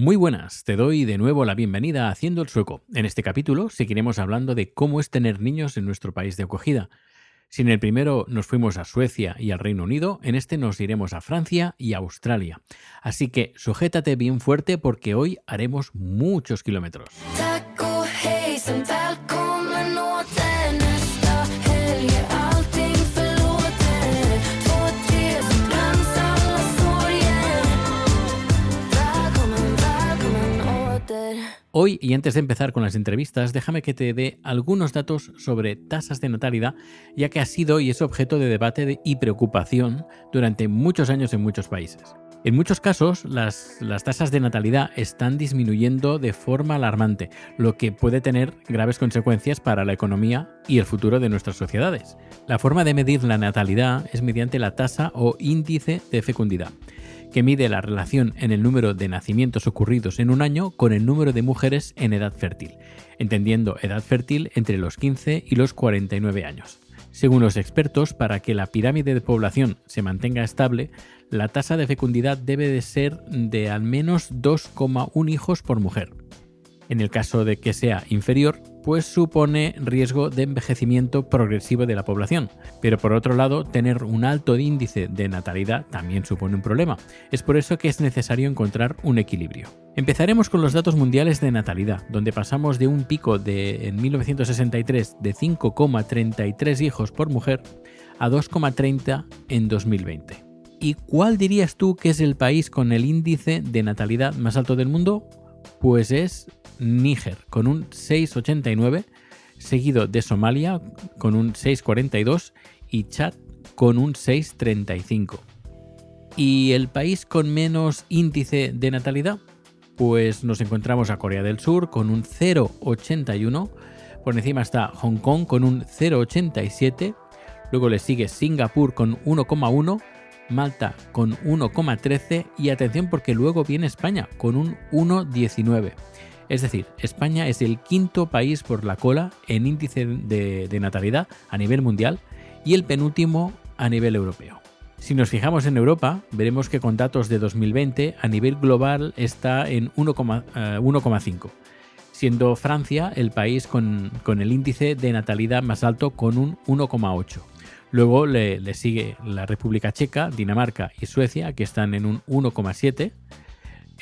Muy buenas, te doy de nuevo la bienvenida a Haciendo el Sueco. En este capítulo seguiremos hablando de cómo es tener niños en nuestro país de acogida. Si en el primero nos fuimos a Suecia y al Reino Unido, en este nos iremos a Francia y a Australia. Así que sujétate bien fuerte porque hoy haremos muchos kilómetros. Hoy, y antes de empezar con las entrevistas, déjame que te dé algunos datos sobre tasas de natalidad, ya que ha sido y es objeto de debate y preocupación durante muchos años en muchos países. En muchos casos, las, las, tasas de natalidad están disminuyendo de forma alarmante, lo que puede tener graves consecuencias para la economía y el futuro de nuestras sociedades. La forma de medir la natalidad es mediante la tasa o índice de fecundidad que mide la relación en el número de nacimientos ocurridos en un año con el número de mujeres en edad fértil, entendiendo edad fértil entre los 15 y los 49 años. Según los expertos, para que la pirámide de población se mantenga estable, la tasa de fecundidad debe de ser de al menos 2,1 hijos por mujer. En el caso de que sea inferior, pues supone riesgo de envejecimiento progresivo de la población. Pero por otro lado, tener un alto índice de natalidad también supone un problema. Es por eso que es necesario encontrar un equilibrio. Empezaremos con los datos mundiales de natalidad, donde pasamos de un pico de en 1963 de 5,33 hijos por mujer a 2,30 en 2020. ¿Y cuál dirías tú que es el país con el índice de natalidad más alto del mundo? Pues es Níger con un 6,89, seguido de Somalia con un 6,42 y Chad con un 6,35. ¿Y el país con menos índice de natalidad? Pues nos encontramos a Corea del Sur con un 0,81, por encima está Hong Kong con un 0,87, luego le sigue Singapur con 1,1, Malta con 1,13 y atención porque luego viene España con un 1,19. Es decir, España es el quinto país por la cola en índice de, natalidad a nivel mundial y el penúltimo a nivel europeo. Si nos fijamos en Europa, veremos que con datos de 2020 a nivel global está en 1,5, eh, siendo Francia el país con, el índice de natalidad más alto con un 1,8. Luego le, le, sigue la República Checa, Dinamarca y Suecia, que están en un 1,7.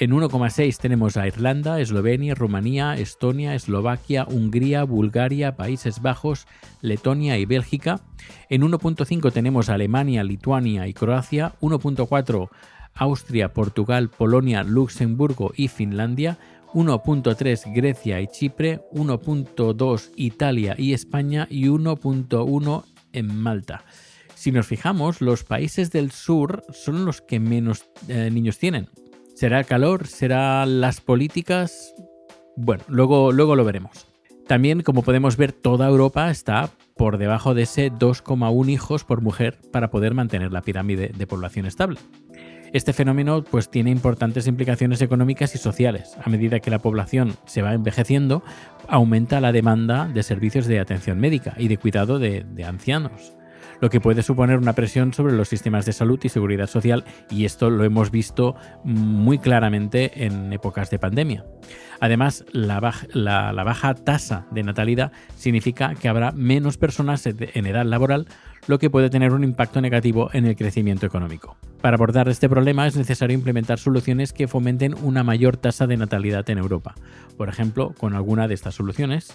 En 1,6 tenemos a Irlanda, Eslovenia, Rumanía, Estonia, Eslovaquia, Hungría, Bulgaria, Países Bajos, Letonia y Bélgica. En 1.5 tenemos a Alemania, Lituania y Croacia. 1.4 Austria, Portugal, Polonia, Luxemburgo y Finlandia. 1.3 Grecia y Chipre, 1.2 Italia y España y 1.1 en Malta. Si nos fijamos, los países del sur son los que menos eh, niños tienen. ¿Será el calor? ¿Será las políticas? Bueno, luego, luego lo veremos. También, como podemos ver, toda Europa está por debajo de ese 2,1 hijos por mujer para poder mantener la pirámide de población estable. Este fenómeno pues, tiene importantes implicaciones económicas y sociales. A medida que la población se va envejeciendo, aumenta la demanda de servicios de atención médica y de cuidado de ancianos lo que puede suponer una presión sobre los sistemas de salud y seguridad social y esto lo hemos visto muy claramente en épocas de pandemia. Además, la baja, tasa de natalidad significa que habrá menos personas en edad laboral, lo que puede tener un impacto negativo en el crecimiento económico. Para abordar este problema es necesario implementar soluciones que fomenten una mayor tasa de natalidad en Europa. Por ejemplo, con alguna de estas soluciones,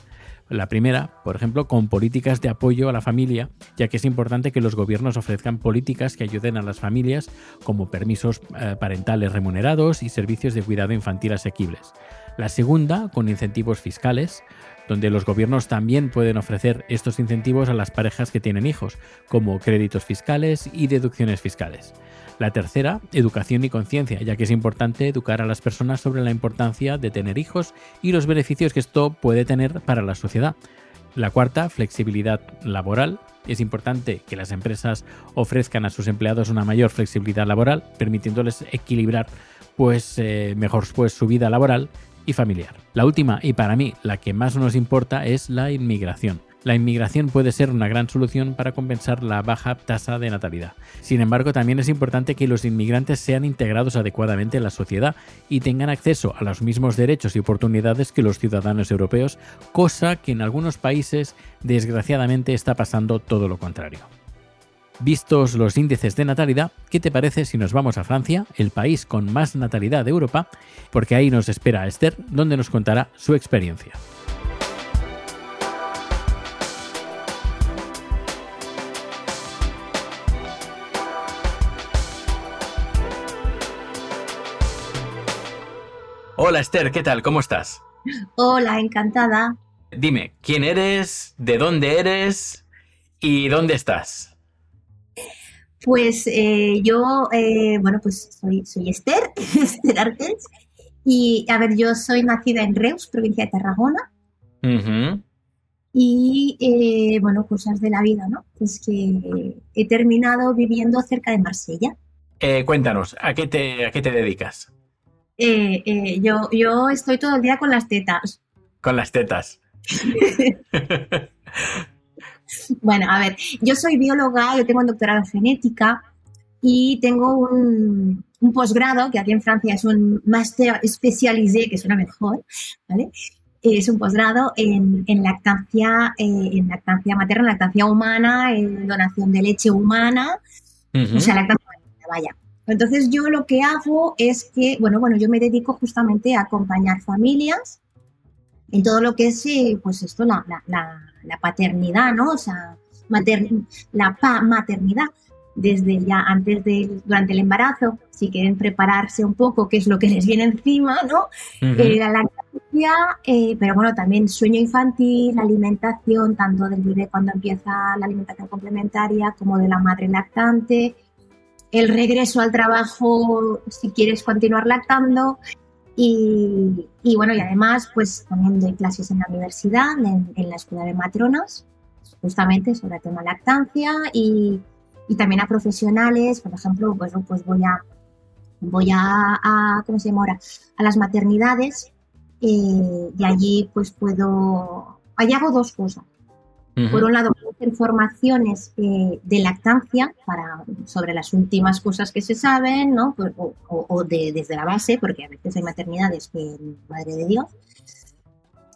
la primera, por ejemplo, con políticas de apoyo a la familia, ya que es importante que los gobiernos ofrezcan políticas que ayuden a las familias, como permisos eh, parentales remunerados y servicios de cuidado infantil asequibles. La segunda, con incentivos fiscales, donde los gobiernos también pueden ofrecer estos incentivos a las parejas que tienen hijos, como créditos fiscales y deducciones fiscales. La tercera, educación y conciencia, ya que es importante educar a las personas sobre la importancia de tener hijos y los beneficios que esto puede tener para la sociedad. La cuarta, flexibilidad laboral. Es importante que las empresas ofrezcan a sus empleados una mayor flexibilidad laboral, permitiéndoles equilibrar pues, eh, mejor pues, su vida laboral y familiar. La última, y para mí la que más nos importa, es la inmigración la inmigración puede ser una gran solución para compensar la baja tasa de natalidad. Sin embargo, también es importante que los inmigrantes sean integrados adecuadamente en la sociedad y tengan acceso a los mismos derechos y oportunidades que los ciudadanos europeos, cosa que en algunos países desgraciadamente está pasando todo lo contrario. Vistos los índices de natalidad, ¿qué te parece si nos vamos a Francia, el país con más natalidad de Europa? Porque ahí nos espera Esther, donde nos contará su experiencia. Hola Esther, ¿qué tal? ¿Cómo estás? Hola, encantada. Dime, ¿quién eres? ¿De dónde eres? ¿Y dónde estás? Pues eh, yo, eh, bueno, pues soy, soy Esther, Esther Artes. Y a ver, yo soy nacida en Reus, provincia de Tarragona. Y eh, bueno, cosas de la vida, ¿no? Pues que he terminado viviendo cerca de Marsella. cuéntanos, ¿a qué te, a qué te dedicas? yo, yo estoy todo el día con las tetas. Con las tetas. Bueno, a ver, yo soy bióloga, yo tengo un doctorado en genética y tengo un, posgrado, que aquí en Francia es un máster especialisé, que suena mejor, ¿vale? Es un posgrado en, lactancia, eh, en lactancia materna, lactancia humana, en donación de leche humana, o sea, lactancia materna, vaya. Entonces yo lo que hago es que, bueno, bueno, yo me dedico justamente a acompañar familias en todo lo que es, eh, pues esto, la, la paternidad, ¿no? O sea, la maternidad desde ya antes de, durante el embarazo, si quieren prepararse un poco qué es lo que les viene encima, ¿no? Eh, la lactancia, eh, pero bueno, también sueño infantil, alimentación, tanto del bebé cuando empieza la alimentación complementaria como de la madre lactante, el regreso al trabajo si quieres continuar lactando y, bueno, y además, pues también doy clases en la universidad, en, la escuela de matronas, justamente sobre el tema lactancia y, y, también a profesionales, por ejemplo, pues, pues voy a, voy a, ¿cómo se llama ahora? A las maternidades eh, y allí pues puedo, allí hago dos cosas. Por un lado, informaciones eh, de lactancia para, sobre las últimas cosas que se saben, ¿no? O, de, desde la base, porque a veces hay maternidades que, madre de Dios.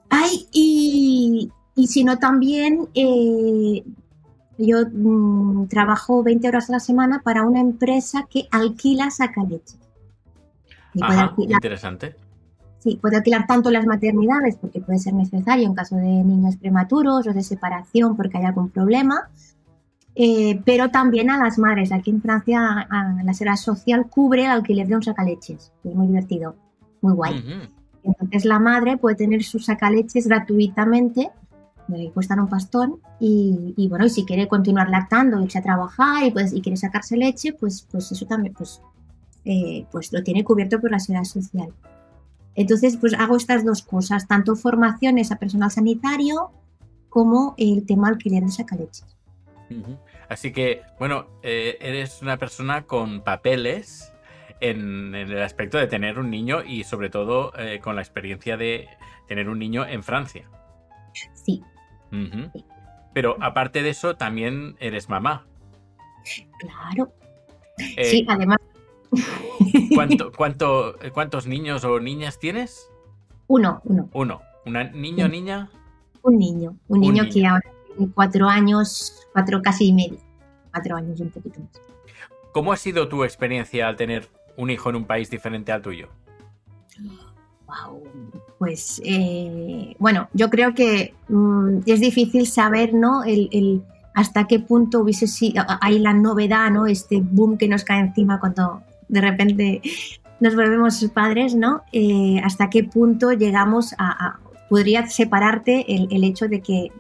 Hay, y, y si no, también eh, yo mm, trabajo 20 horas a la semana para una empresa que alquila sacaleche. Ajá, interesante. Sí, puede alquilar tanto las maternidades porque puede ser necesario en caso de niños prematuros o de separación porque hay algún problema, eh, pero también a las madres. Aquí en Francia la Seguridad Social cubre el alquiler de un sacaleches, que es muy divertido, muy guay. Entonces la madre puede tener sus sacaleches gratuitamente, le cuestan un pastón, y, bueno, y si quiere continuar lactando, irse a trabajar y, pues, y quiere sacarse leche, pues, pues eso también pues, eh, pues lo tiene cubierto por la Seguridad Social. Entonces, pues hago estas dos cosas, tanto formaciones a personal sanitario como el tema alquiler de sacaleches. Así que, bueno, eh, eres una persona con papeles en, el aspecto de tener un niño y sobre todo eh, con la experiencia de tener un niño en Francia. Sí. Pero aparte de eso, también eres mamá. Claro. Eh, sí, además ¿Cuánto, cuánto, ¿Cuántos niños o niñas tienes? Uno, uno. Uno. ¿Un niño o niña? Un niño. Un, niño, que ahora tiene cuatro años, cuatro casi y medio. Cuatro años y un poquito más. ¿Cómo ha sido tu experiencia al tener un hijo en un país diferente al tuyo? Wow. Pues eh, bueno, yo creo que mm, es difícil saber, ¿no? el, hasta qué punto hubiese sido, hay la novedad, ¿no? Este boom que nos cae encima cuando de repente nos volvemos padres, ¿no? Eh, hasta qué punto llegamos a, podría separarte el, hecho de que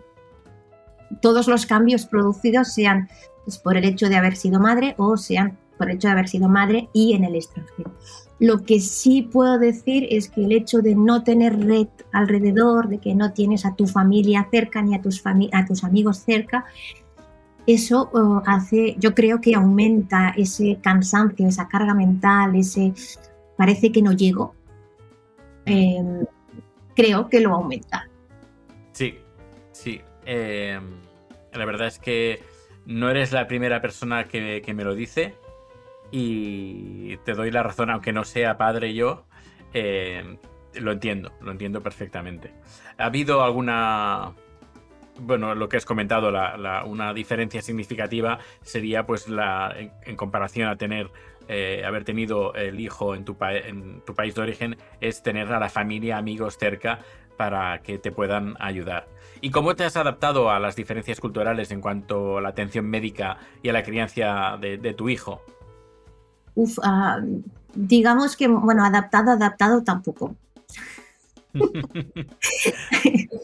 todos los cambios producidos sean pues, por el hecho de haber sido madre o sean por el hecho de haber sido madre y en el extranjero. Lo que sí puedo decir es que el hecho de no tener red alrededor, de que no tienes a tu familia cerca ni a tus, a tus amigos cerca, eso eh, hace, yo creo que aumenta ese cansancio, esa carga mental, ese parece que no llego. Em, creo que lo aumenta. Sí, sí. Eh, la verdad es que no eres la primera persona que, me lo dice y te doy la razón, aunque no sea padre yo, eh, lo entiendo, lo entiendo perfectamente. ¿Ha habido alguna... Bueno, lo que has comentado, una diferencia significativa sería pues la en, comparación a tener eh, haber tenido el hijo en tu, en tu país de origen es tener a la familia, amigos cerca para que te puedan ayudar. ¿Y cómo te has adaptado a las diferencias culturales en cuanto a la atención médica y a la crianza de, tu hijo? Uf, ah, digamos que, bueno, adaptado, adaptado tampoco.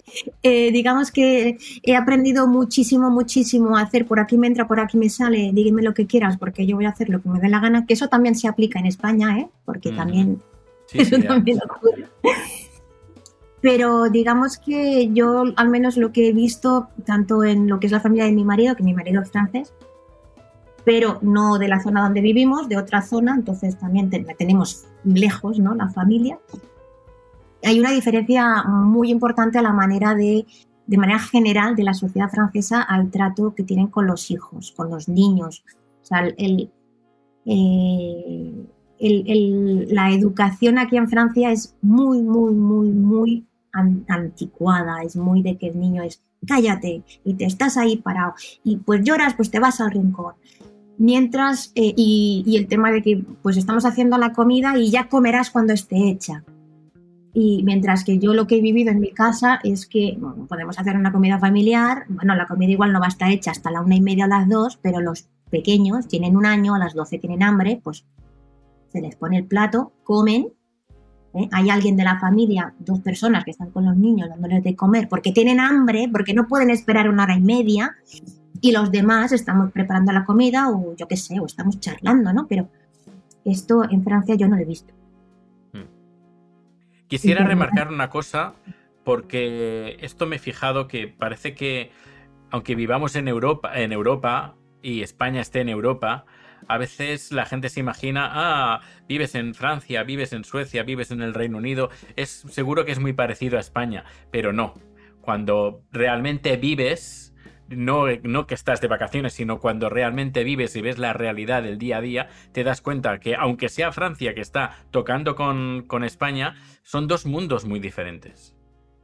Eh, digamos que he aprendido muchísimo, muchísimo a hacer por aquí me entra, por aquí me sale, dígame lo que quieras, porque yo voy a hacer lo que me dé la gana, que eso también se aplica en España, ¿eh? porque también eso también ocurre. Pero digamos que yo, al menos lo que he visto, tanto en lo que es la familia de mi marido, que mi marido es francés, pero no de la zona donde vivimos, de otra zona, entonces también la tenemos lejos, ¿no? La familia. Hay una diferencia muy importante a la manera de, de manera general, de la sociedad francesa al trato que tienen con los hijos, con los niños. O sea, eh, la educación aquí en Francia es muy, muy, muy, muy anticuada, es muy de que el niño es cállate y te estás ahí parado y pues lloras, pues te vas al rincón. Mientras, eh, y, el tema de que pues estamos haciendo la comida y ya comerás cuando esté hecha. Y mientras que yo lo que he vivido en mi casa es que podemos hacer una comida familiar, bueno, la comida igual no va a estar hecha hasta la una y media o las dos, pero los pequeños tienen un año, a las doce tienen hambre, pues se les pone el plato, comen ¿eh? Hay alguien de la familia, dos personas que están con los niños dándoles de comer porque tienen hambre, porque no pueden esperar una hora y media y los demás estamos preparando la comida o yo qué sé, o estamos charlando, ¿no? Pero esto en Francia yo no lo he visto. Quisiera remarcar una cosa porque esto me he fijado que parece que aunque vivamos en Europa, en Europa y España esté en Europa, a veces la gente se imagina, ah, vives en Francia, vives en Suecia, vives en el Reino Unido, es seguro que es muy parecido a España, pero no. Cuando realmente vives, no, no que estás de vacaciones, sino cuando realmente vives y ves la realidad del día a día, te das cuenta que aunque sea Francia que está tocando con, España, son dos mundos muy diferentes.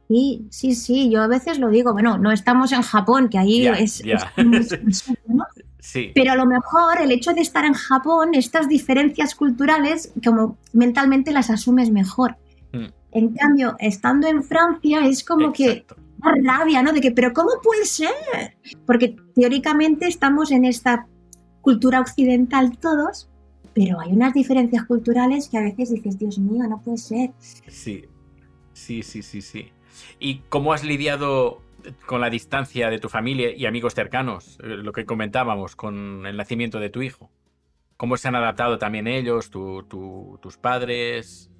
Sí, sí, sí, yo a veces lo digo, bueno, no estamos en Japón, que ahí es, Pero a lo mejor el hecho de estar en Japón, estas diferencias culturales, como mentalmente las asumes mejor. Mm. En cambio, estando en Francia es como que da rabia, ¿no? De que, pero ¿cómo puede ser? Porque teóricamente estamos en esta cultura occidental todos, pero hay unas diferencias culturales que a veces dices, Dios mío, no puede ser. Sí, sí, sí, sí, sí. ¿Y cómo has lidiado con la distancia de tu familia y amigos cercanos, eh, lo que comentábamos con el nacimiento de tu hijo. ¿Cómo se han adaptado también ellos, tus padres,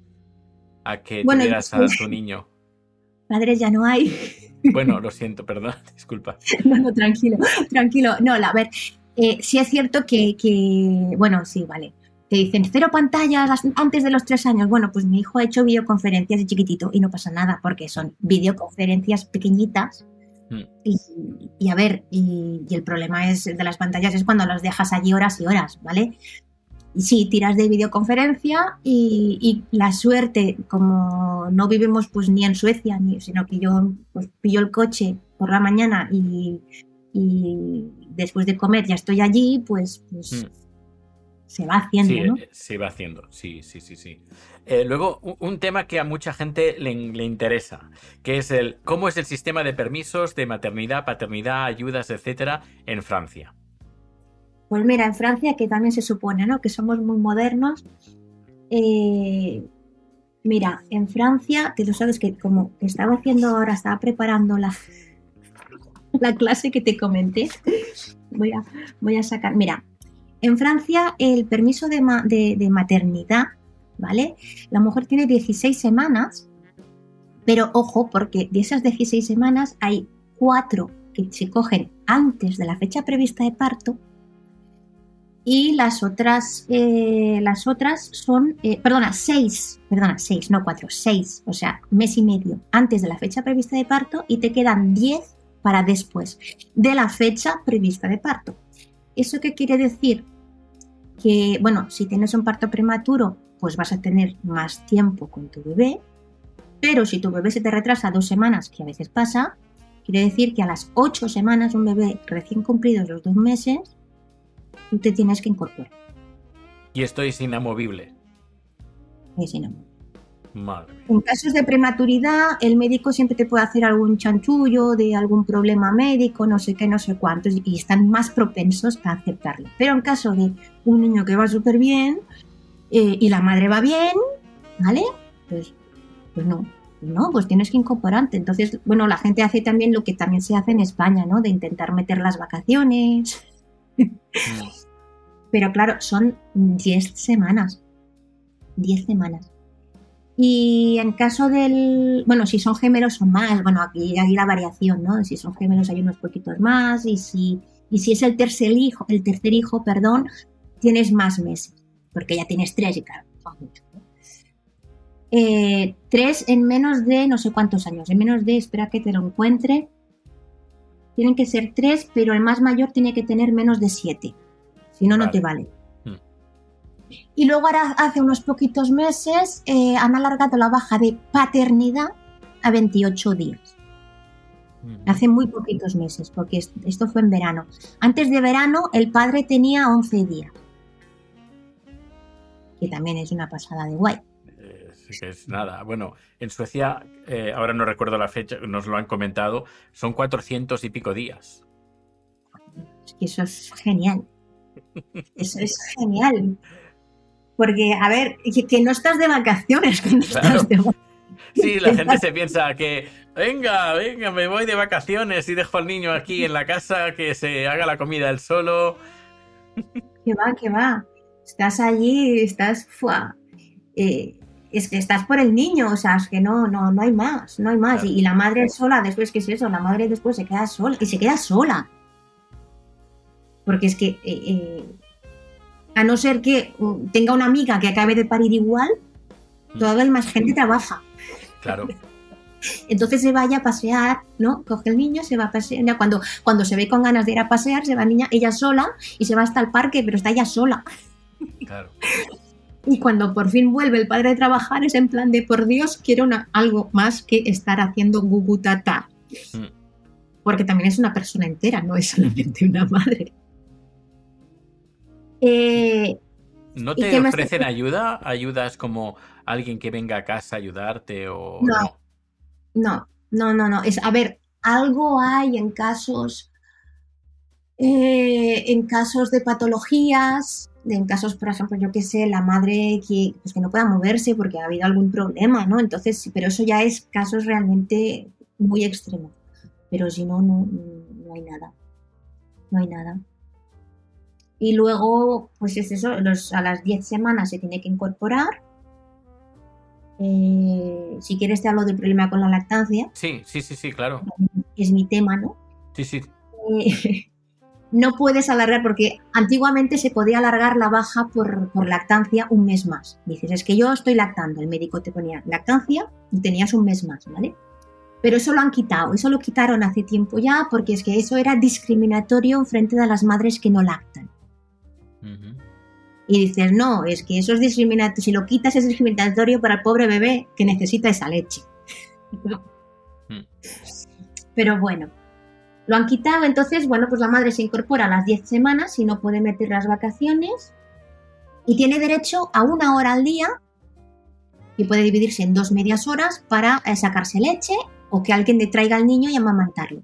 a que tuvieras a tu niño? Padres ya no hay. Bueno, lo siento, perdón, disculpa. No, no, tranquilo, tranquilo. No, a ver, eh, sí es cierto que, que, bueno, sí, vale. Te dicen cero pantallas antes de los tres años. Bueno, pues mi hijo ha hecho videoconferencias de chiquitito y no pasa nada porque son videoconferencias pequeñitas Mm. Y, a ver, y, el problema es de las pantallas es cuando los dejas allí horas y horas, ¿vale? Y sí, tiras de videoconferencia y, la suerte, como no vivimos pues ni en Suecia, ni, sino que yo pues, pillo el coche por la mañana y, después de comer ya estoy allí, pues, pues mm se va haciendo, ¿no? Eh, se va haciendo, sí, sí, sí, sí. Eh, luego, un, tema que a mucha gente le, interesa, que es el cómo es el sistema de permisos de maternidad, paternidad, ayudas, etcétera, en Francia. Pues mira, en Francia, que también se supone, ¿no? Que somos muy modernos. Eh, mira, en Francia, que tú sabes que como estaba haciendo ahora, estaba preparando la, la clase que te comenté. Voy a, voy a sacar. Mira, en Francia, el permiso de, maternidad, ¿vale? La mujer tiene 16 semanas, pero ojo, porque de esas 16 semanas hay cuatro que se cogen antes de la fecha prevista de parto y las otras, eh, las otras son, eh, perdona, seis, perdona, seis, no cuatro, seis, o sea, mes y medio antes de la fecha prevista de parto y te quedan diez para después de la fecha prevista de parto. ¿Eso qué quiere decir? Que, bueno, si tienes un parto prematuro, pues vas a tener más tiempo con tu bebé, pero si tu bebé se te retrasa dos semanas, que a veces pasa, quiere decir que a las ocho semanas, un bebé recién cumplidos los dos meses, tú te tienes que incorporar. Y esto es inamovible. Es inamovible. Madre. En casos de prematuridad, el médico siempre te puede hacer algún chanchullo de algún problema médico, no sé qué, no sé cuántos, y están más propensos a aceptarlo. Pero en caso de un niño que va súper bien eh, y la madre va bien, ¿vale? Pues, pues no, no, pues tienes que incorporarte. Entonces, bueno, la gente hace también lo que también se hace en España, ¿no? De intentar meter las vacaciones. Pero claro, son 10 semanas. 10 semanas. Y en caso del, bueno, si son gemelos son más, bueno, aquí hay la variación, ¿no? Si son gemelos hay unos poquitos más y si, y si es el tercer hijo, el tercer hijo, perdón, tienes más meses, porque ya tienes tres y claro, son mucho. Eh, tres en menos de no sé cuántos años, en menos de, espera que te lo encuentre, tienen que ser tres, pero el más mayor tiene que tener menos de siete, si no, no te vale. Y luego ahora, hace unos poquitos meses eh, han alargado la baja de paternidad a 28 días. Hace muy poquitos meses, porque esto fue en verano. Antes de verano el padre tenía 11 días. Que también es una pasada de guay. Es nada. Bueno, en Suecia, eh, ahora no recuerdo la fecha, nos lo han comentado, son 400 y pico días. Es que eso es genial. Eso es genial. Porque, a ver, que, no estás de vacaciones cuando estás de vacaciones. Sí, la gente se piensa que, venga, venga, me voy de vacaciones y dejo al niño aquí en la casa que se haga la comida él solo. Que va, que va. Estás allí, estás, fuá. Eh, es que estás por el niño, o sea, es que no, no, no hay más, no hay más. Y, la madre sola, después, ¿qué es eso? La madre después se queda sola, y se queda sola. Porque es que eh, eh, a no ser que uh, tenga una amiga que acabe de parir igual, mm. todavía más gente trabaja. Claro. Entonces se vaya a pasear, ¿no? Coge el niño, se va a pasear. Cuando, cuando se ve con ganas de ir a pasear, se va niña, ella sola y se va hasta el parque, pero está ella sola. Claro. Y cuando por fin vuelve el padre a trabajar, es en plan de por Dios, quiero una, algo más que estar haciendo gugutata. Mm. Porque también es una persona entera, no es solamente una madre. Eh, ¿No te ofrecen ayuda? ¿Ayudas como alguien que venga a casa a ayudarte o no? No, no, no, no. Es, a ver, algo hay en casos, eh, en casos de patologías, en casos, por ejemplo, yo qué sé, la madre que, pues que no pueda moverse porque ha habido algún problema, ¿no? Entonces, pero eso ya es casos realmente muy extremos. Pero si no, no, no hay nada. No hay nada. Y luego, pues es eso, a las 10 semanas se tiene que incorporar. Eh, si quieres te hablo del problema con la lactancia. Sí, sí, sí, sí, claro. Es mi tema, ¿no? Sí, sí. Eh, no puedes alargar porque antiguamente se podía alargar la baja por, por, lactancia un mes más. Dices, es que yo estoy lactando, el médico te ponía lactancia y tenías un mes más, ¿vale? Pero eso lo han quitado, eso lo quitaron hace tiempo ya porque es que eso era discriminatorio en frente de las madres que no lactan. Y dices, no, es que eso es discriminatorio, si lo quitas es discriminatorio para el pobre bebé que necesita esa leche. Mm. Pero bueno, lo han quitado, entonces, bueno, pues la madre se incorpora a las 10 semanas y no puede meter las vacaciones y tiene derecho a una hora al día y puede dividirse en dos medias horas para eh, sacarse leche o que alguien le traiga al niño y amamantarlo.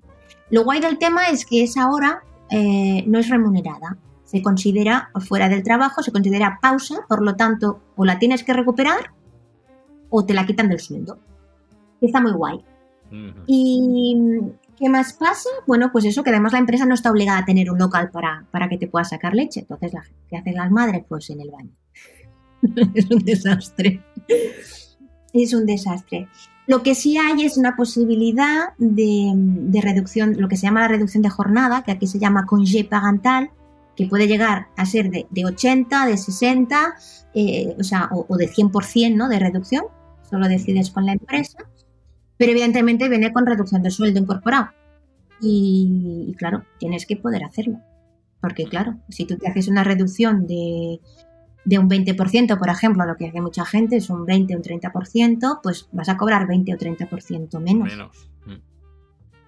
Lo guay del tema es que esa hora eh, no es remunerada se considera fuera del trabajo, se considera pausa, por lo tanto, o la tienes que recuperar o te la quitan del sueldo. Está muy guay. ¿Y qué más pasa? Bueno, pues eso, que además la empresa no está obligada a tener un local para, para que te puedas sacar leche. Entonces, ¿qué hacen las madres? Pues en el baño. es un desastre. Es un desastre. Lo que sí hay es una posibilidad de, de, reducción, lo que se llama la reducción de jornada, que aquí se llama congé parental, que puede llegar a ser de, 80, de 60, eh, o sea, o, de 100% ¿no? de reducción, solo decides con la empresa, pero evidentemente viene con reducción de sueldo incorporado. y, claro, tienes que poder hacerlo. Porque claro, si tú te haces una reducción de, de un 20%, por ejemplo, lo que hace mucha gente es un 20 o un 30%, pues vas a cobrar 20 o 30% menos. Menos. Mm.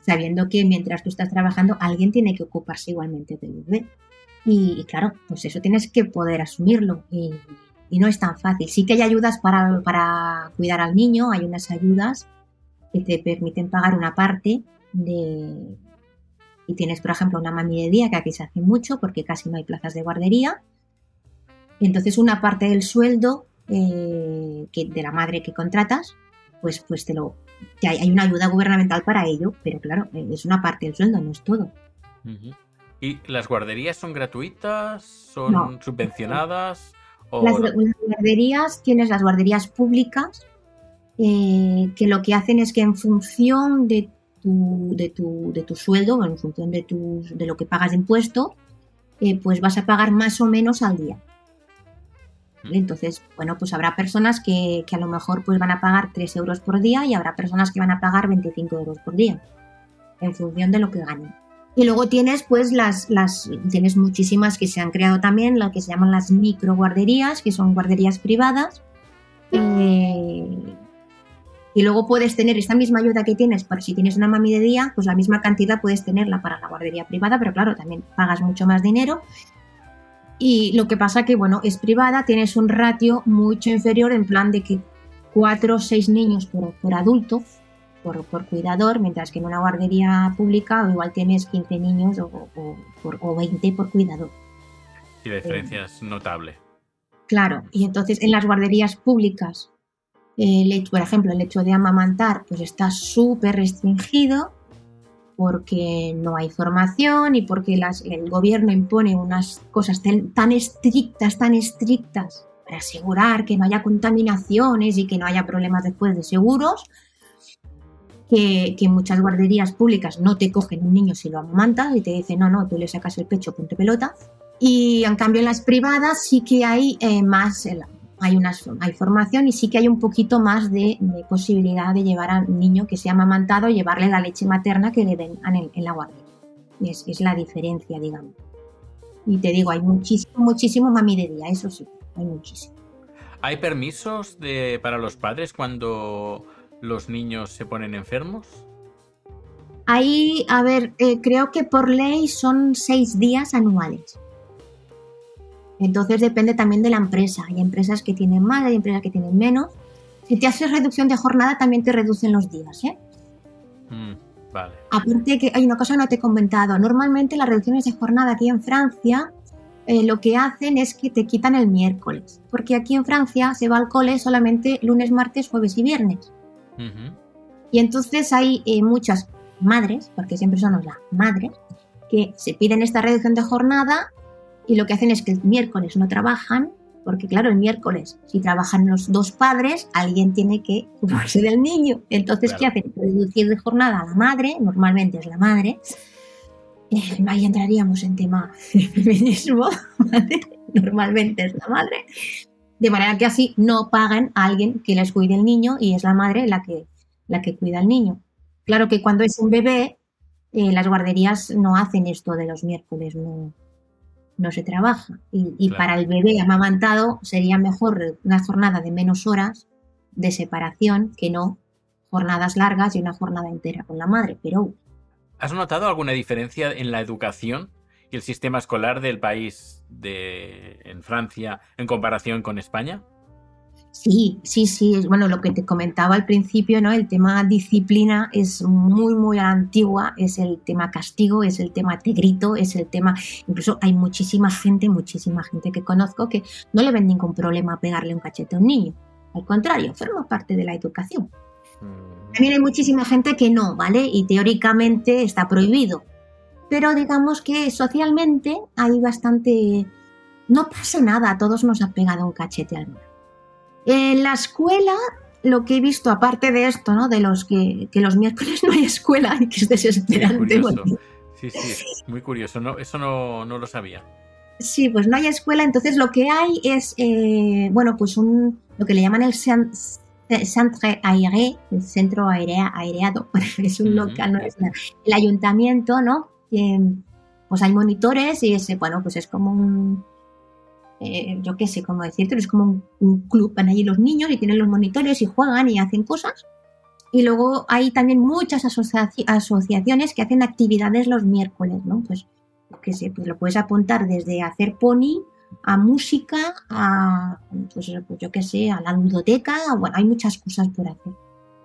Sabiendo que mientras tú estás trabajando, alguien tiene que ocuparse igualmente del bebé. Y, claro, pues eso tienes que poder asumirlo. Y, no es tan fácil. Sí que hay ayudas para, para cuidar al niño, hay unas ayudas que te permiten pagar una parte de... Y tienes, por ejemplo, una mami de día, que aquí se hace mucho porque casi no hay plazas de guardería. Entonces, una parte del sueldo eh, que, de la madre que contratas, pues, pues te lo... hay, hay, una ayuda gubernamental para ello, pero claro, es una parte del sueldo, no es todo. ¿Y las guarderías son gratuitas? ¿Son subvencionadas? Las, guarderías, tienes las guarderías públicas, eh, que lo que hacen es que en función de tu, de tu, de tu sueldo, en función de, tu, de lo que pagas de impuesto, eh, pues vas a pagar más o menos al día. Mm. Entonces, bueno, pues habrá personas que, que, a lo mejor pues van a pagar 3 euros por día y habrá personas que van a pagar 25 euros por día, en función de lo que ganen. Y luego tienes pues las, las, tienes muchísimas que se han creado también, las que se llaman las micro guarderías, que son guarderías privadas. Eh, y luego puedes tener esta misma ayuda que tienes para si tienes una mami de día, pues la misma cantidad puedes tenerla para la guardería privada, pero claro, también pagas mucho más dinero. Y lo que pasa que, bueno, es privada, tienes un ratio mucho inferior en plan de que cuatro o seis niños por, por adulto por, cuidador, mientras que en una guardería pública igual tienes 15 niños o, o, 20 por cuidador. Y la diferencia es notable. Claro, y entonces en las guarderías públicas, el por ejemplo, el hecho de amamantar pues está súper restringido porque no hay formación y porque las, el gobierno impone unas cosas tan estrictas, tan estrictas, para asegurar que no haya contaminaciones y que no haya problemas después de seguros, que, muchas guarderías públicas no te cogen un niño si lo amamantas y te dicen, no, no, tú le sacas el pecho, ponte pelota. Y en cambio en las privadas sí que hay eh, más, hay, unas, hay formación y sí que hay un poquito más de, posibilidad de llevar al niño que sea amamantado, llevarle la leche materna que le den en, la guardería. Es, es la diferencia, digamos. Y te digo, hay muchísimo, muchísimo mami de día, eso sí, hay muchísimo. ¿Hay permisos de, para los padres cuando los niños se ponen enfermos? Ahí, a ver, eh, creo que por ley son seis días anuales. Entonces depende también de la empresa. Hay empresas que tienen más, hay empresas que tienen menos. Si te haces reducción de jornada, también te reducen los días, ¿eh? Mm, vale. Aparte que hay una cosa que no te he comentado. Normalmente las reducciones de jornada aquí en Francia eh, lo que hacen es que te quitan el miércoles. Porque aquí en Francia se va al cole solamente lunes, martes, jueves y viernes. Y entonces hay eh, muchas madres, porque siempre son las madres, que se piden esta reducción de jornada y lo que hacen es que el miércoles no trabajan, porque claro, el miércoles, si trabajan los dos padres, alguien tiene que ocuparse del niño. Entonces, ¿qué hacen? Reducir de jornada a la madre, normalmente es la madre. Eh, ahí entraríamos en tema feminismo, normalmente es la madre de manera que así no pagan a alguien que les cuide el niño y es la madre la que, la que cuida al niño. Claro que cuando es un bebé, eh, las guarderías no hacen esto de los miércoles, no, no se trabaja. Y, para el bebé amamantado sería mejor una jornada de menos horas de separación que no jornadas largas y una jornada entera con la madre. Pero. ¿Has notado alguna diferencia en la educación y el sistema escolar del país de, en Francia en comparación con España? Sí, sí, sí. Bueno, lo que te comentaba al principio, ¿no? El tema disciplina es muy, muy antigua. Es el tema castigo, es el tema te grito, es el tema. Incluso hay muchísima gente, muchísima gente que conozco que no le ven ningún problema pegarle un cachete a un niño. Al contrario, forma parte de la educación. Mm. También hay muchísima gente que no, ¿vale? Y teóricamente está prohibido pero digamos que socialmente hay bastante... No pasa nada, a todos nos ha pegado un cachete al mar. En la escuela, lo que he visto, aparte de esto, ¿no? De los que, los miércoles no hay escuela y que es desesperante. Sí, sí, muy curioso, no, eso no, lo sabía. Sí, pues no hay escuela, entonces lo que hay es, eh, bueno, pues un, lo que le llaman el Centre Aéré, el centro aireado, es un local, ¿no? es el ayuntamiento, ¿no? pues hay monitores y ese, bueno, pues es como un, eh, yo qué sé cómo decirte, es como un, club, van allí los niños y tienen los monitores y juegan y hacen cosas. Y luego hay también muchas asociaciones que hacen actividades los miércoles, ¿no? Pues, que sé, pues lo puedes apuntar desde hacer pony a música, a, pues, pues, yo qué sé, a la ludoteca, bueno, hay muchas cosas por hacer.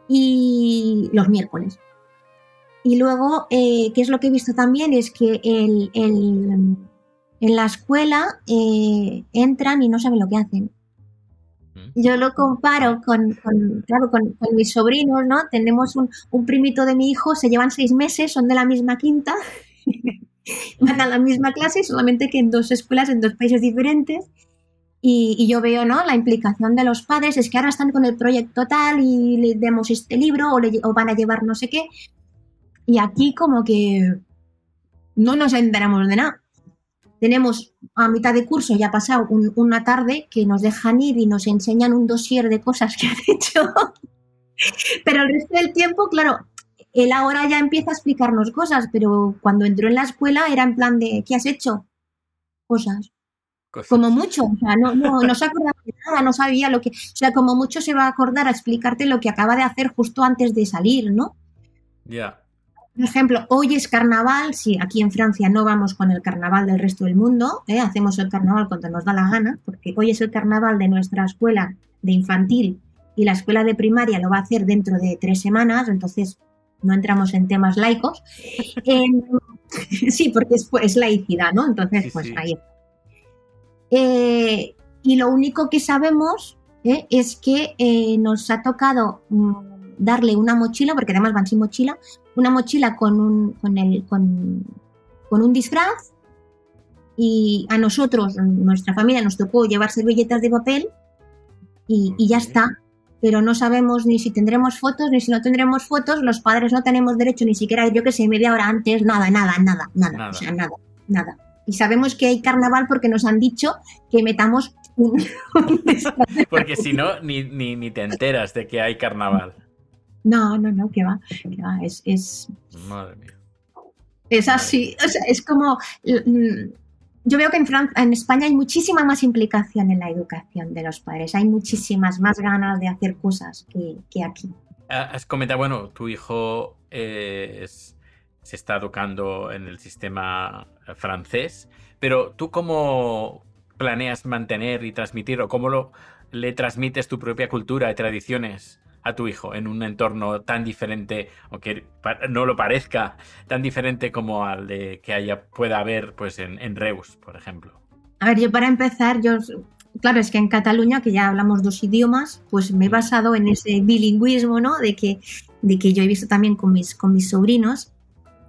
Y los miércoles. Y luego, eh, ¿qué es lo que he visto también? Es que el, en la escuela eh, entran y no saben lo que hacen. Mm. Yo lo comparo con, claro, con, mis sobrinos, ¿no? Tenemos un, un, primito de mi hijo, se llevan seis meses, son de la misma quinta, van a la misma clase, solamente que en dos escuelas, en dos países diferentes. Y, yo veo, ¿no? La implicación de los padres es que ahora están con el proyecto tal y le demos este libro o, le, o van a llevar no sé qué. Y aquí como que no nos enteramos de nada. Tenemos a mitad de curso, ya ha pasado una tarde, que nos dejan ir y nos enseñan un dossier de cosas que han hecho. pero el resto del tiempo, claro, él ahora ya empieza a explicarnos cosas, pero cuando entró en la escuela era en plan de, ¿qué has hecho? Cosas. Como mucho, o sea, no, no, no se acordaba de nada, no sabía lo que, o sea, como mucho se va a acordar a explicarte lo que acaba de hacer justo antes de salir, ¿no? Ya. Por ejemplo, hoy es carnaval, si aquí en Francia no vamos con el carnaval del resto del mundo, ¿eh? hacemos el carnaval cuando nos da la gana, porque hoy es el carnaval de nuestra escuela de infantil y la escuela de primaria lo va a hacer dentro de tres semanas, entonces no entramos en temas laicos. sí, porque es, laicidad, ¿no? Entonces, pues ahí. Eh, y lo único que sabemos ¿eh? es que nos ha tocado mm, darle una mochila, porque además van sin mochila, una mochila con un, con el, con, un disfraz y a nosotros, nuestra familia, nos tocó llevar servilletas de papel y, ya está. Pero no sabemos ni si tendremos fotos, ni si no tendremos fotos. Los padres no tenemos derecho ni siquiera, yo que sé, media hora antes, nada, nada, nada, nada. O sea, nada, nada. Y sabemos que hay carnaval porque nos han dicho que metamos un... porque si no, ni, ni, ni te enteras de que hay carnaval. No, no, no, que va, que va, es, es... Madre mía. Es así, o sea, es como... Mm, yo veo que en, Francia, en España hay muchísima más implicación en la educación de los padres, hay muchísimas más ganas de hacer cosas que, aquí. Has comentado, bueno, tu hijo se está educando en el sistema francés, pero tú cómo planeas mantener y transmitir o cómo lo, le transmites tu propia cultura y tradiciones a tu hijo en un entorno tan diferente, aunque no lo parezca, tan diferente como al de que haya, pueda haber pues en, Reus, por ejemplo? A ver, yo para empezar, yo claro, es que en Cataluña, que ya hablamos dos idiomas, pues me he basado en ese bilingüismo, ¿no? De que, de que yo he visto también con mis, con mis sobrinos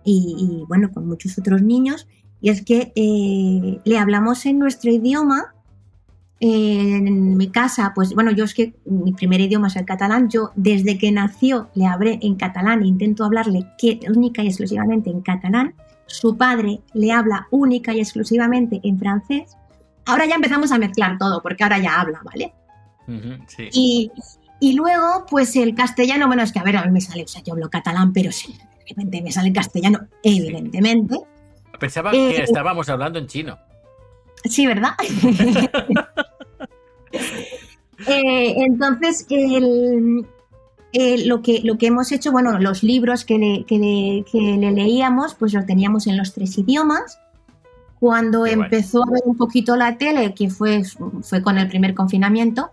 y, bueno, con muchos otros niños, y es que eh, le hablamos en nuestro idioma en mi casa, pues bueno, yo es que mi primer idioma es el catalán, yo desde que nació le hablé en catalán e intento hablarle que, única y exclusivamente en catalán, su padre le habla única y exclusivamente en francés, ahora ya empezamos a mezclar todo, porque ahora ya habla, ¿vale? y, y, luego, pues el castellano, bueno, es que a ver, a mí me sale, o sea, yo hablo catalán, pero sí, repente me sale castellano, evidentemente. Pensaba que eh, estábamos hablando en chino. Sí, ¿verdad? Eh, entonces, lo, que, lo que hemos hecho, bueno, los libros que le, leíamos, pues los teníamos en los tres idiomas. Cuando empezó a ver un poquito la tele, que fue, fue con el primer confinamiento,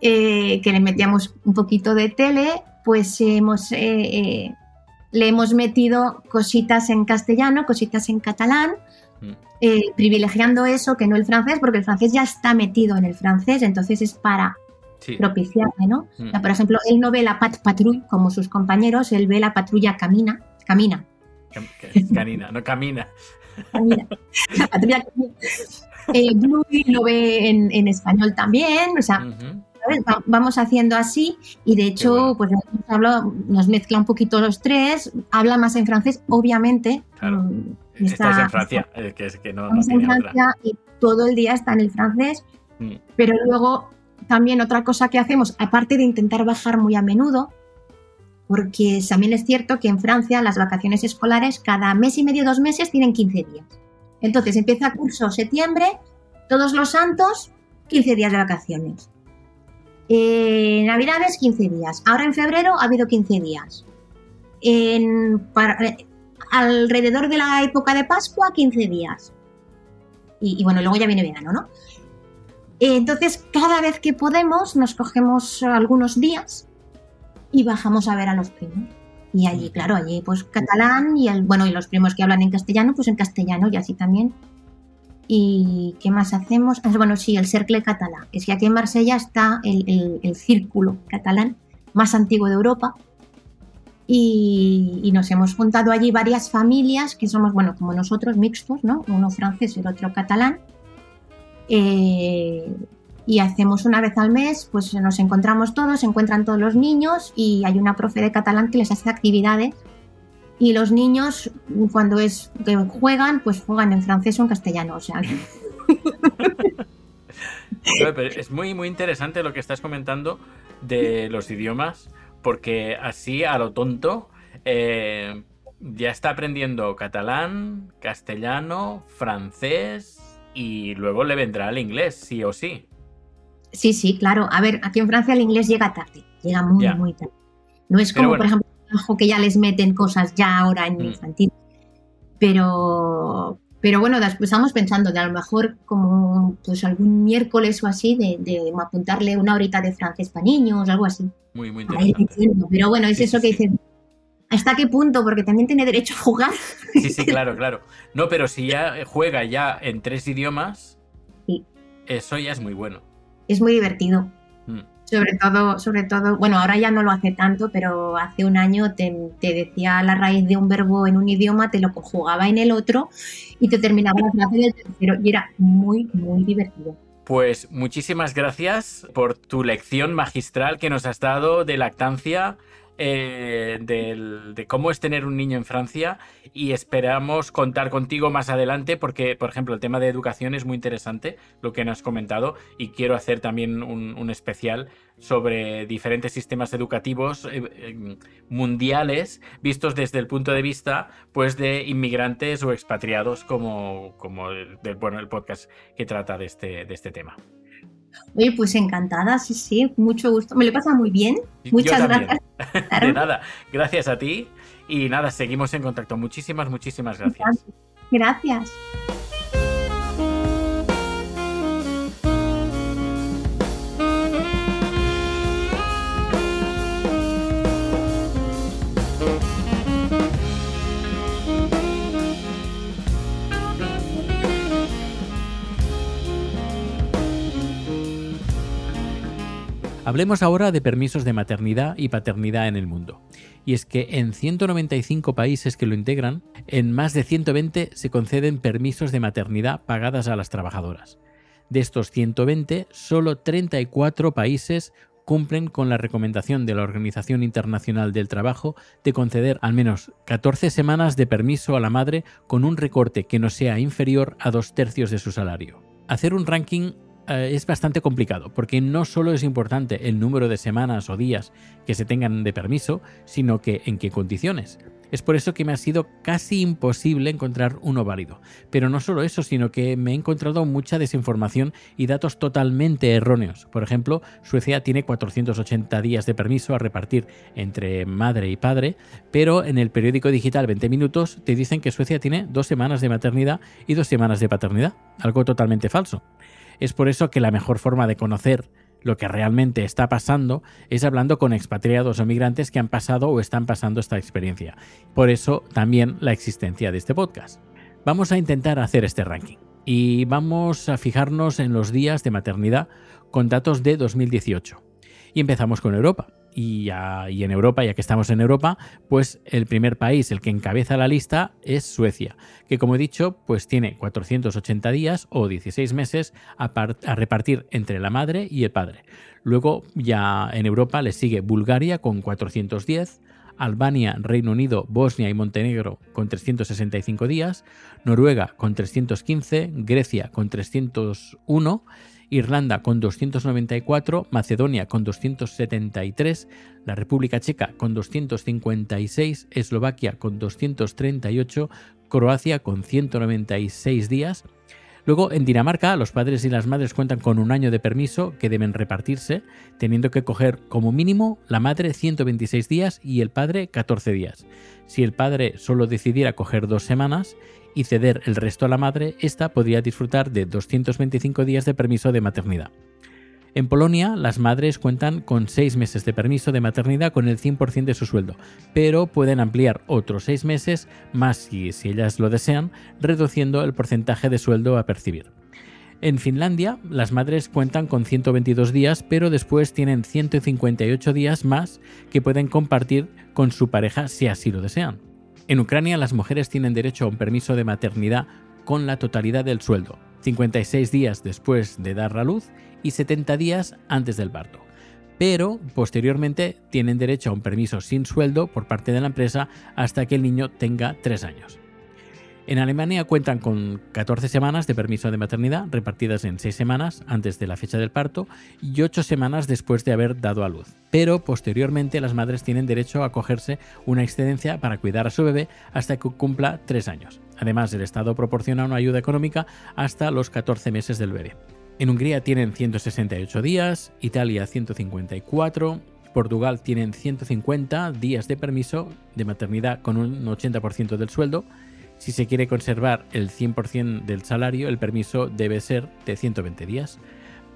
eh, que le metíamos un poquito de tele, pues hemos, eh, le hemos metido cositas en castellano, cositas en catalán, eh, privilegiando eso que no el francés, porque el francés ya está metido en el francés, entonces es para propiciarle, ¿no? Mm. por ejemplo, él no ve la pat patrouille como sus compañeros, él ve la patrulla camina, camina. Camina, no camina. camina. La patrulla camina. Eh, lo ve en, español también, o sea, vamos haciendo así y de hecho, pues nos mezcla un poquito los tres, habla más en francés, obviamente. Estás en Francia, que es que no, no en Francia y todo el día está en el francés, mm. pero luego también otra cosa que hacemos, aparte de intentar bajar muy a menudo, porque también es cierto que en Francia las vacaciones escolares cada mes y medio, dos meses tienen 15 días. Entonces empieza curso septiembre, todos los santos, 15 días de vacaciones. Eh, Navidades, 15 días. Ahora en febrero ha habido 15 días. En, eh, alrededor de la época de Pascua, 15 días. Y, bueno, luego ya viene verano, ¿no? entonces, cada vez que podemos, nos cogemos algunos días y bajamos a ver a los primos. Y allí, claro, allí pues catalán y el, bueno, y los primos que hablan en castellano, pues en castellano y así también. ¿Y qué más hacemos? Ah, bueno, sí, el Cercle Catalán. Es que aquí en Marsella está el, el, círculo catalán más antiguo de Europa. Y, nos hemos juntado allí varias familias que somos, bueno, como nosotros, mixtos, ¿no? Uno francés y el otro catalán. Eh, y hacemos una vez al mes, pues nos encontramos todos, se encuentran todos los niños y hay una profe de catalán que les hace actividades y los niños cuando es que juegan, pues juegan en francés o en castellano, o sea. es muy muy interesante lo que estás comentando de los idiomas, porque así a lo tonto eh, ya está aprendiendo catalán, castellano, francés y luego le vendrá el inglés, sí o sí. Sí, sí, claro. A ver, aquí en Francia el inglés llega tarde, llega muy, muy tarde. No es como, por ejemplo, que ya les meten cosas ya ahora en mm. infantil. Pero, pero bueno, después estamos pensando de a lo mejor como pues algún miércoles o así de, apuntarle una horita de francés para niños, algo así. Muy, muy interesante. Pero bueno, es eso que dicen. ¿Hasta qué punto? Porque también tiene derecho a jugar. Sí, sí, claro, claro. No, pero si ya juega ya en tres idiomas, eso ya es muy bueno es muy divertido. Sobre todo, sobre todo, bueno, ahora ya no lo hace tanto, pero hace un año te, decía la raíz de un verbo en un idioma, te lo conjugaba en el otro y te terminaba la frase en el tercero y era muy, muy divertido. Pues muchísimas gracias por tu lección magistral que nos has dado de lactancia eh, de cómo es tener un niño en Francia y esperamos contar contigo más adelante porque, por ejemplo, el tema de educación es muy interesante, lo que nos has comentado, y quiero hacer también un, especial sobre diferentes sistemas educativos eh, eh, mundiales vistos desde el punto de vista pues de inmigrantes o expatriados como, como el, bueno, el podcast que trata de este, de este tema. Oye, pues encantada, sí, sí, mucho gusto. Me lo pasa muy bien. Muchas gracias. De nada, gracias a ti. Y nada, seguimos en contacto. Muchísimas, muchísimas gracias. Gracias. Hablemos ahora de permisos de maternidad y paternidad en el mundo. Y es que en 195 países que lo integran, en más de 120 se conceden permisos de maternidad pagadas a las trabajadoras. De estos 120, solo 34 países cumplen con la recomendación de la Organización Internacional del Trabajo de conceder al menos 14 semanas de permiso a la madre con un recorte que no sea inferior a dos tercios de su salario. Hacer un ranking eh, es bastante complicado, porque no solo es importante el número de semanas o días que se tengan de permiso, sino que en qué condiciones. Es por eso que me ha sido casi imposible encontrar uno válido. Pero no solo eso, sino que me he encontrado mucha desinformación y datos totalmente erróneos. Por ejemplo, Suecia tiene 480 días de permiso a repartir entre madre y padre, pero en el periódico digital 20 minutos te dicen que Suecia tiene dos semanas de maternidad y dos semanas de paternidad. Algo totalmente falso. Es por eso que la mejor forma de conocer lo que realmente está pasando es hablando con expatriados o migrantes que han pasado o están pasando esta experiencia. Por eso también la existencia de este podcast. Vamos a intentar hacer este ranking y vamos a fijarnos en los días de maternidad con datos de 2018. Y empezamos con Europa y, en Europa, ya que estamos en Europa, pues el primer país, el que encabeza la lista, es Suecia, que como he dicho, pues tiene 480 días o 16 meses a, a repartir entre la madre y el padre. Luego ya en Europa le sigue Bulgaria con 410, Albania, Reino Unido, Bosnia y Montenegro con 365 días, Noruega con 315, Grecia con 301 Irlanda con 294, Macedonia con 273, la República Checa con 256, Eslovaquia con 238, Croacia con 196 días. Luego, en Dinamarca, los padres y las madres cuentan con un año de permiso que deben repartirse, teniendo que coger como mínimo la madre 126 días y el padre 14 días. Si el padre solo decidiera coger dos semanas y ceder el resto a la madre, ésta podría disfrutar de 225 días de permiso de maternidad. En Polonia, las madres cuentan con seis meses de permiso de maternidad con el 100% de su sueldo, pero pueden ampliar otros seis meses más si ellas lo desean, reduciendo el porcentaje de sueldo a percibir. En Finlandia, las madres cuentan con 122 días, pero después tienen 158 días más que pueden compartir con su pareja si así lo desean. En Ucrania, las mujeres tienen derecho a un permiso de maternidad con la totalidad del sueldo, 56 días después de dar la luz y 70 días antes del parto. Pero posteriormente tienen derecho a un permiso sin sueldo por parte de la empresa hasta que el niño tenga 3 años. En Alemania cuentan con 14 semanas de permiso de maternidad repartidas en 6 semanas antes de la fecha del parto y 8 semanas después de haber dado a luz. Pero posteriormente las madres tienen derecho a cogerse una excedencia para cuidar a su bebé hasta que cumpla 3 años. Además, el Estado proporciona una ayuda económica hasta los 14 meses del bebé. En Hungría tienen 168 días, Italia 154, Portugal tienen 150 días de permiso de maternidad con un 80% del sueldo. Si se quiere conservar el 100% del salario, el permiso debe ser de 120 días.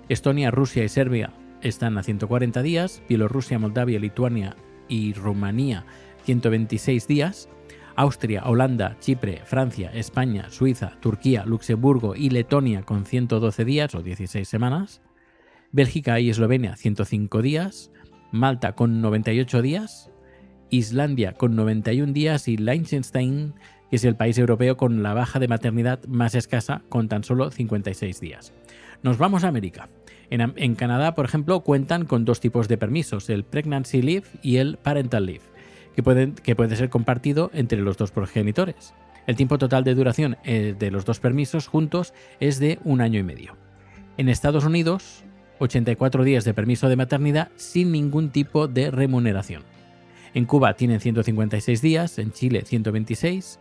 Estonia, Rusia y Serbia están a 140 días, Bielorrusia, Moldavia, Lituania y Rumanía 126 días. Austria, Holanda, Chipre, Francia, España, Suiza, Turquía, Luxemburgo y Letonia con 112 días o 16 semanas. Bélgica y Eslovenia 105 días. Malta con 98 días. Islandia con 91 días y Liechtenstein, que es el país europeo con la baja de maternidad más escasa, con tan solo 56 días. Nos vamos a América. En, Canadá, por ejemplo, cuentan con dos tipos de permisos, el Pregnancy Leave y el Parental Leave que, que puede ser compartido entre los dos progenitores. El tiempo total de duración eh, de los dos permisos juntos es de un año y medio. En Estados Unidos, 84 días de permiso de maternidad sin ningún tipo de remuneración. En Cuba tienen 156 días, en Chile 126,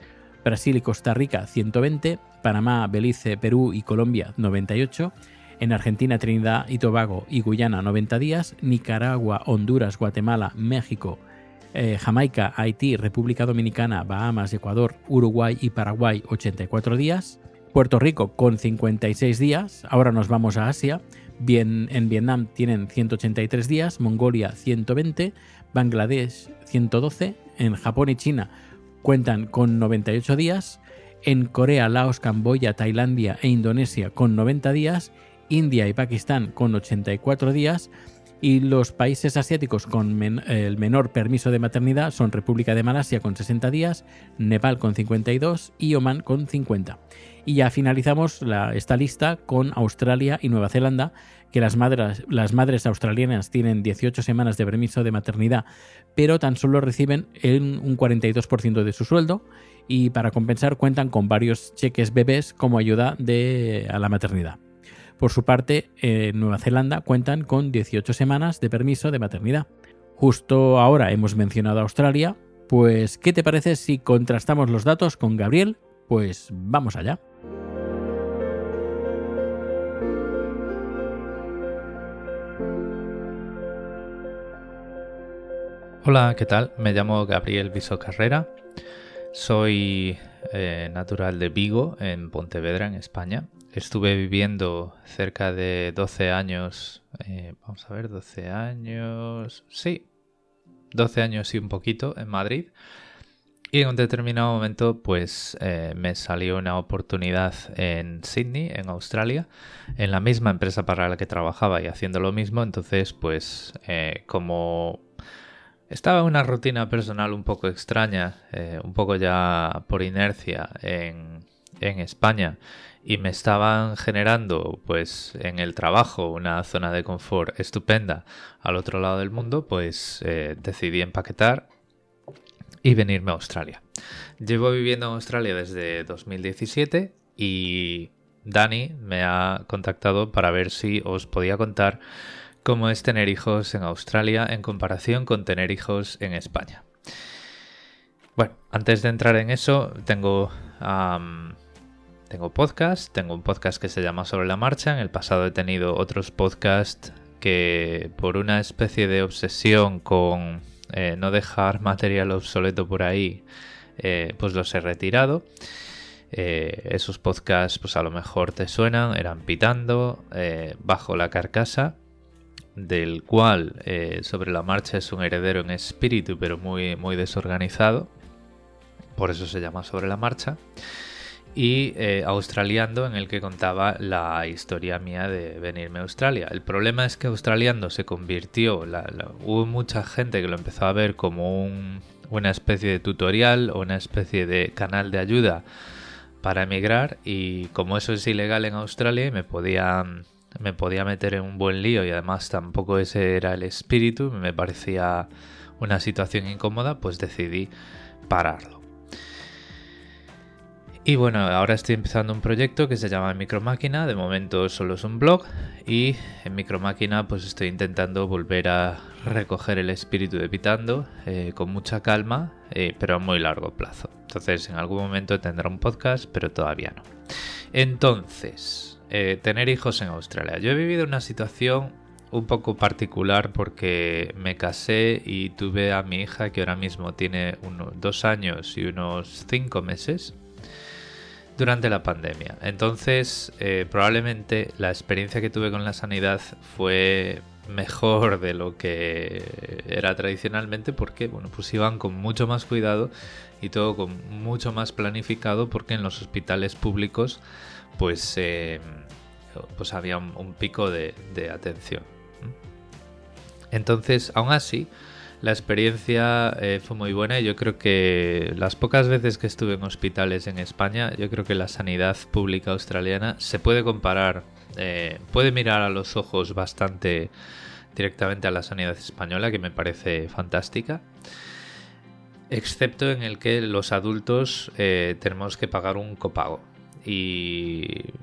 Brasil y Costa Rica 120, Panamá, Belice, Perú y Colombia 98, en Argentina, Trinidad y Tobago y Guyana 90 días, Nicaragua, Honduras, Guatemala, México, eh, Jamaica, Haití, República Dominicana, Bahamas, Ecuador, Uruguay y Paraguay 84 días. Puerto Rico con 56 días. Ahora nos vamos a Asia. Bien, en Vietnam tienen 183 días, Mongolia 120, Bangladesh 112, en Japón y China cuentan con 98 días, en Corea, Laos, Camboya, Tailandia e Indonesia con 90 días, India y Pakistán con 84 días, y los países asiáticos con el menor permiso de maternidad son República de Malasia con 60 días, Nepal con 52 y Oman con 50. Y ya finalizamos esta lista con Australia y Nueva Zelanda, que las madres, las madres australianas tienen 18 semanas de permiso de maternidad, pero tan solo reciben un 42% de su sueldo y para compensar cuentan con varios cheques bebés como ayuda de, a la maternidad. Por su parte, en Nueva Zelanda cuentan con 18 semanas de permiso de maternidad. Justo ahora hemos mencionado a Australia, pues ¿qué te parece si contrastamos los datos con Gabriel? Pues vamos allá. Hola, ¿qué tal? Me llamo Gabriel Viso Carrera. Soy eh, natural de Vigo, en Pontevedra, en España, estuve viviendo cerca de 12 años, eh, vamos a ver, 12 años, sí, 12 años y un poquito en Madrid. Y en un determinado momento, pues eh, me salió una oportunidad en Sydney, en Australia, en la misma empresa para la que trabajaba y haciendo lo mismo. Entonces, pues, como estaba en una rutina personal un poco extraña, un poco ya por inercia en, en España, y me estaban generando pues en el trabajo una zona de confort estupenda al otro lado del mundo, pues eh, decidí empaquetar y venirme a Australia. Llevo viviendo en Australia desde 2017 y Dani me ha contactado para ver si os podía contar cómo es tener hijos en Australia en comparación con tener hijos en España. Bueno, antes de entrar en eso, tengo, tengo podcast, tengo un podcast que se llama Sobre la Marcha. En el pasado he tenido otros podcasts que por una especie de obsesión con eh, no dejar material obsoleto por ahí, eh, pues los he retirado. Eh, esos podcasts, pues a lo mejor te suenan, eran Pitando, Bajo la Carcasa, del cual sobre la marcha es un heredero en espíritu, pero muy, muy desorganizado. Por eso se llama Sobre la Marcha y eh, Australiando en el que contaba la historia mía de venirme a Australia. El problema es que Australiando se convirtió, hubo mucha gente que lo empezó a ver como una especie de tutorial o una especie de canal de ayuda para emigrar y como eso es ilegal en Australia me podía, me podía meter en un buen lío y además tampoco ese era el espíritu, me parecía una situación incómoda, pues decidí pararlo. Y bueno, ahora estoy empezando un proyecto que se llama Micromáquina. De momento solo es un blog. Y en Micromáquina pues estoy intentando volver a recoger el espíritu de Pitando eh, con mucha calma, eh, pero a muy largo plazo. Entonces en algún momento tendrá un podcast, pero todavía no. Entonces, eh, tener hijos en Australia. Yo he vivido una situación un poco particular porque me casé y tuve a mi hija que ahora mismo tiene unos dos años y unos cinco meses durante la pandemia. Entonces, eh, probablemente la experiencia que tuve con la sanidad fue mejor de lo que era tradicionalmente porque, bueno, pues iban con mucho más cuidado y todo con mucho más planificado porque en los hospitales públicos pues, eh, pues había un, pico de, atención. Entonces, aún así, la experiencia eh, fue muy buena yo creo que las pocas veces que estuve en hospitales en España, yo creo que la sanidad pública australiana se puede comparar, eh, puede mirar a los ojos bastante directamente a la sanidad española, que me parece fantástica, excepto en el que los adultos eh, tenemos que pagar un copago. Y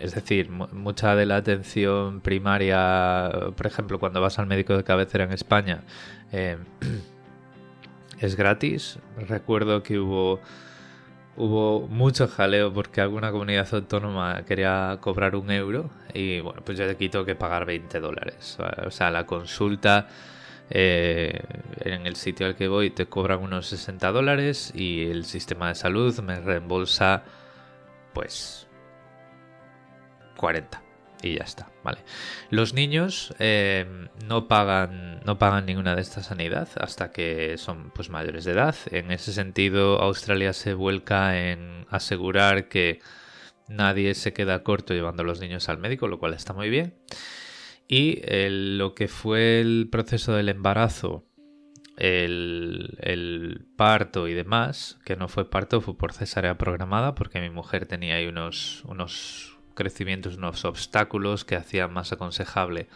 es decir, mucha de la atención primaria, por ejemplo, cuando vas al médico de cabecera en España, eh, es gratis. Recuerdo que hubo, hubo mucho jaleo porque alguna comunidad autónoma quería cobrar un euro y bueno, pues yo te quito que pagar 20 dólares. O sea, la consulta eh, en el sitio al que voy te cobran unos 60 dólares y el sistema de salud me reembolsa pues 40 y ya está, vale. Los niños eh, no pagan no pagan ninguna de esta sanidad hasta que son pues mayores de edad. En ese sentido, Australia se vuelca en asegurar que nadie se queda corto llevando a los niños al médico, lo cual está muy bien. Y lo que fue el proceso del embarazo, el, parto y demás, que no fue parto, fue por cesárea programada, porque mi mujer tenía ahí unos, unos crecimientos, unos obstáculos que hacían más aconsejable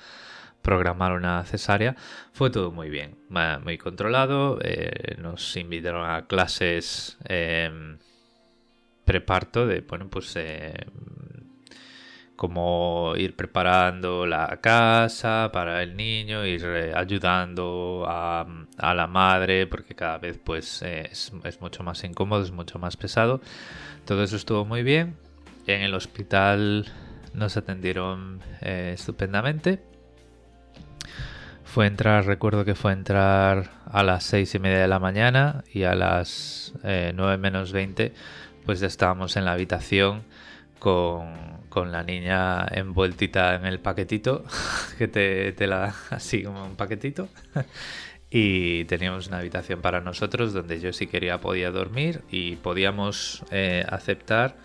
programar una cesárea. Fue todo muy bien, muy controlado. Eh, nos invitaron a clases em, preparto de, bueno, pues eh, como ir preparando la casa para el niño, ir eh, ayudando a, la madre, porque cada vez pues es, es mucho más incómodo, es mucho más pesado. Todo eso estuvo muy bien. En el hospital nos atendieron eh, estupendamente. Fue entrar, recuerdo que fue entrar a las seis y media de la mañana y a las eh, nueve menos 20 pues ya estábamos en la habitación con, la niña envueltita en el paquetito, que te, te la da así como un paquetito. y teníamos una habitación para nosotros donde yo si quería podía dormir y podíamos eh, aceptar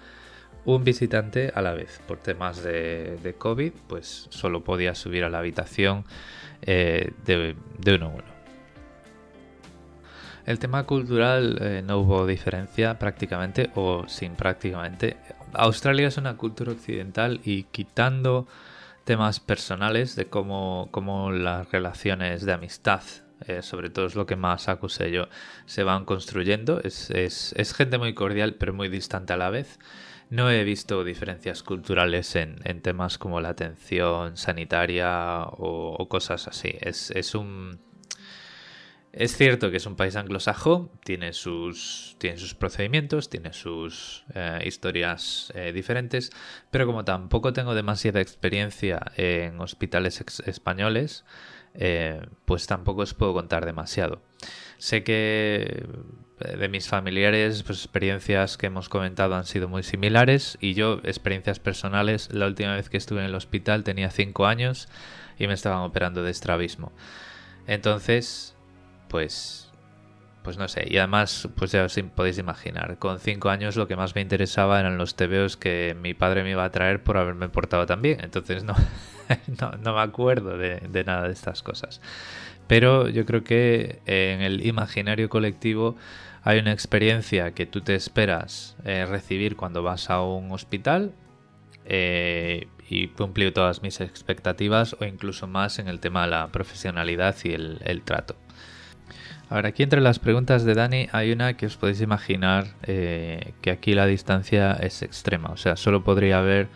un visitante a la vez. Por temas de, COVID, pues solo podía subir a la habitación eh, de, uno a uno. El tema cultural eh, no hubo diferencia prácticamente o sin prácticamente. Australia es una cultura occidental y quitando temas personales de cómo, cómo las relaciones de amistad eh, sobre todo es lo que más acusé yo, se van construyendo. Es, es, gente muy cordial, pero muy distante a la vez. No he visto diferencias culturales en, temas como la atención sanitaria o, cosas así. Es, es un es cierto que es un país anglosajón, tiene sus, tiene sus procedimientos, tiene sus eh, historias eh, diferentes, pero como tampoco tengo demasiada experiencia en hospitales españoles, eh, pues tampoco os puedo contar demasiado. Sé que de mis familiares, pues experiencias que hemos comentado han sido muy similares y yo, experiencias personales, la última vez que estuve en el hospital tenía 5 años y me estaban operando de estrabismo. Entonces, pues pues no sé, y además, pues ya os podéis imaginar, con cinco años lo que más me interesaba eran los tebeos que mi padre me iba a traer por haberme portado tan bien, entonces no, no, me acuerdo de, nada de estas cosas. Pero yo creo que en el imaginario colectivo hay una experiencia que tú te esperas eh, recibir cuando vas a un hospital eh, y cumplió todas mis expectativas o incluso más en el tema de la profesionalidad y el trato. Ahora, aquí entre las preguntas de Dani hay una que os podéis imaginar eh, que aquí la distancia es extrema. O sea, solo podría haber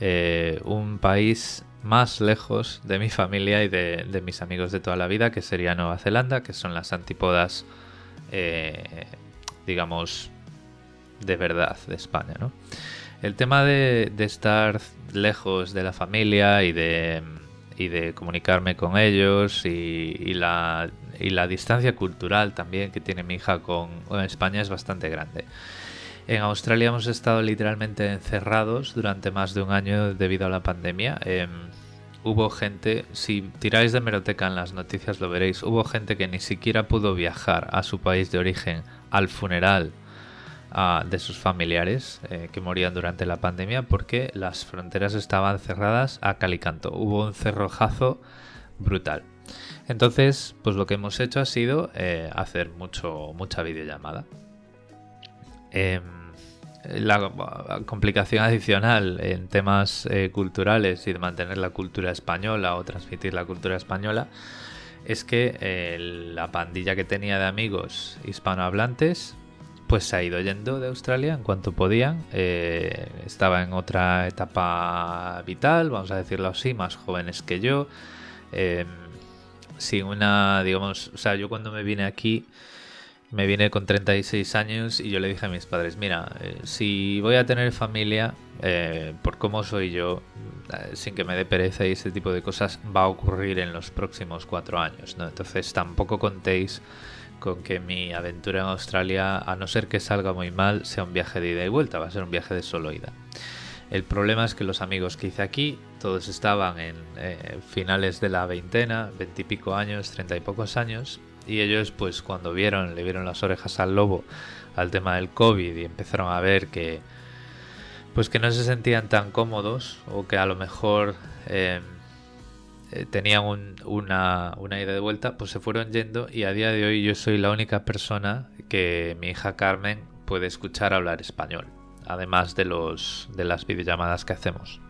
eh, un país más lejos de mi familia y de, mis amigos de toda la vida, que sería Nueva Zelanda, que son las antípodas, eh, digamos, de verdad de España. ¿no? El tema de, estar lejos de la familia y de, y de comunicarme con ellos y la y la distancia cultural también que tiene mi hija con, España es bastante grande. En Australia hemos estado literalmente encerrados durante más de un año debido a la pandemia. Em, hubo gente, si tiráis de meroteca en las noticias lo veréis, hubo gente que ni siquiera pudo viajar a su país de origen al funeral ah, de sus familiares eh, que morían durante la pandemia porque las fronteras estaban cerradas a calicanto. Hubo un cerrojazo brutal. Entonces, pues lo que hemos hecho ha sido eh, hacer mucho, mucha videollamada. Em, la complicación adicional en temas eh, culturales y de mantener la cultura española o transmitir la cultura española es que la pandilla que tenía de amigos hispanohablantes pues se ha ido yendo de Australia en cuanto podían. estaba en otra etapa vital, vamos a decirlo así, más jóvenes que yo. Em, sin una, digamos, o sea, yo cuando me vine aquí, me vine con 36 años y yo le dije a mis padres, mira, eh, si voy a tener familia, eh, por cómo soy yo, eh, sin que me dé pereza y ese tipo de cosas, va a ocurrir en los próximos cuatro años, ¿no? Entonces tampoco contéis con que mi aventura en Australia, a no ser que salga muy mal, sea un viaje de ida y vuelta, va a ser un viaje de solo ida. El problema es que los amigos que hice aquí, todos estaban en eh, finales de la veintena, veintipico años, treinta y pocos años, y ellos pues cuando vieron, le vieron las orejas al lobo al tema del COVID y empezaron a ver que pues que no se sentían tan cómodos o que a lo mejor eh, eh, tenían una, una ida de vuelta, pues se fueron yendo y a día de hoy yo soy la única persona que mi hija Carmen puede escuchar hablar español además de, los, de las videollamadas que hacemos.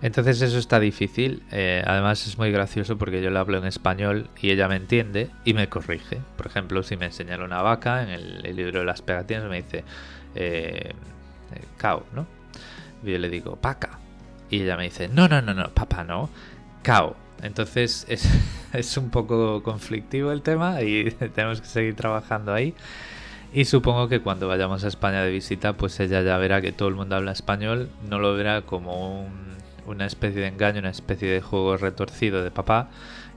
Entonces eso está difícil, eh, además es muy gracioso porque yo le hablo en español y ella me entiende y me corrige. Por ejemplo, si me enseñara una vaca en el, libro de las pegatinas me dice eh, eh, cow, ¿no? Yo le digo paca y ella me dice no, no, no, no, papá no, cow. Entonces es, es un poco conflictivo el tema y tenemos que seguir trabajando ahí. Y supongo que cuando vayamos a España de visita, pues ella ya verá que todo el mundo habla español, no lo verá como una especie de engaño, una especie de juego retorcido de papá,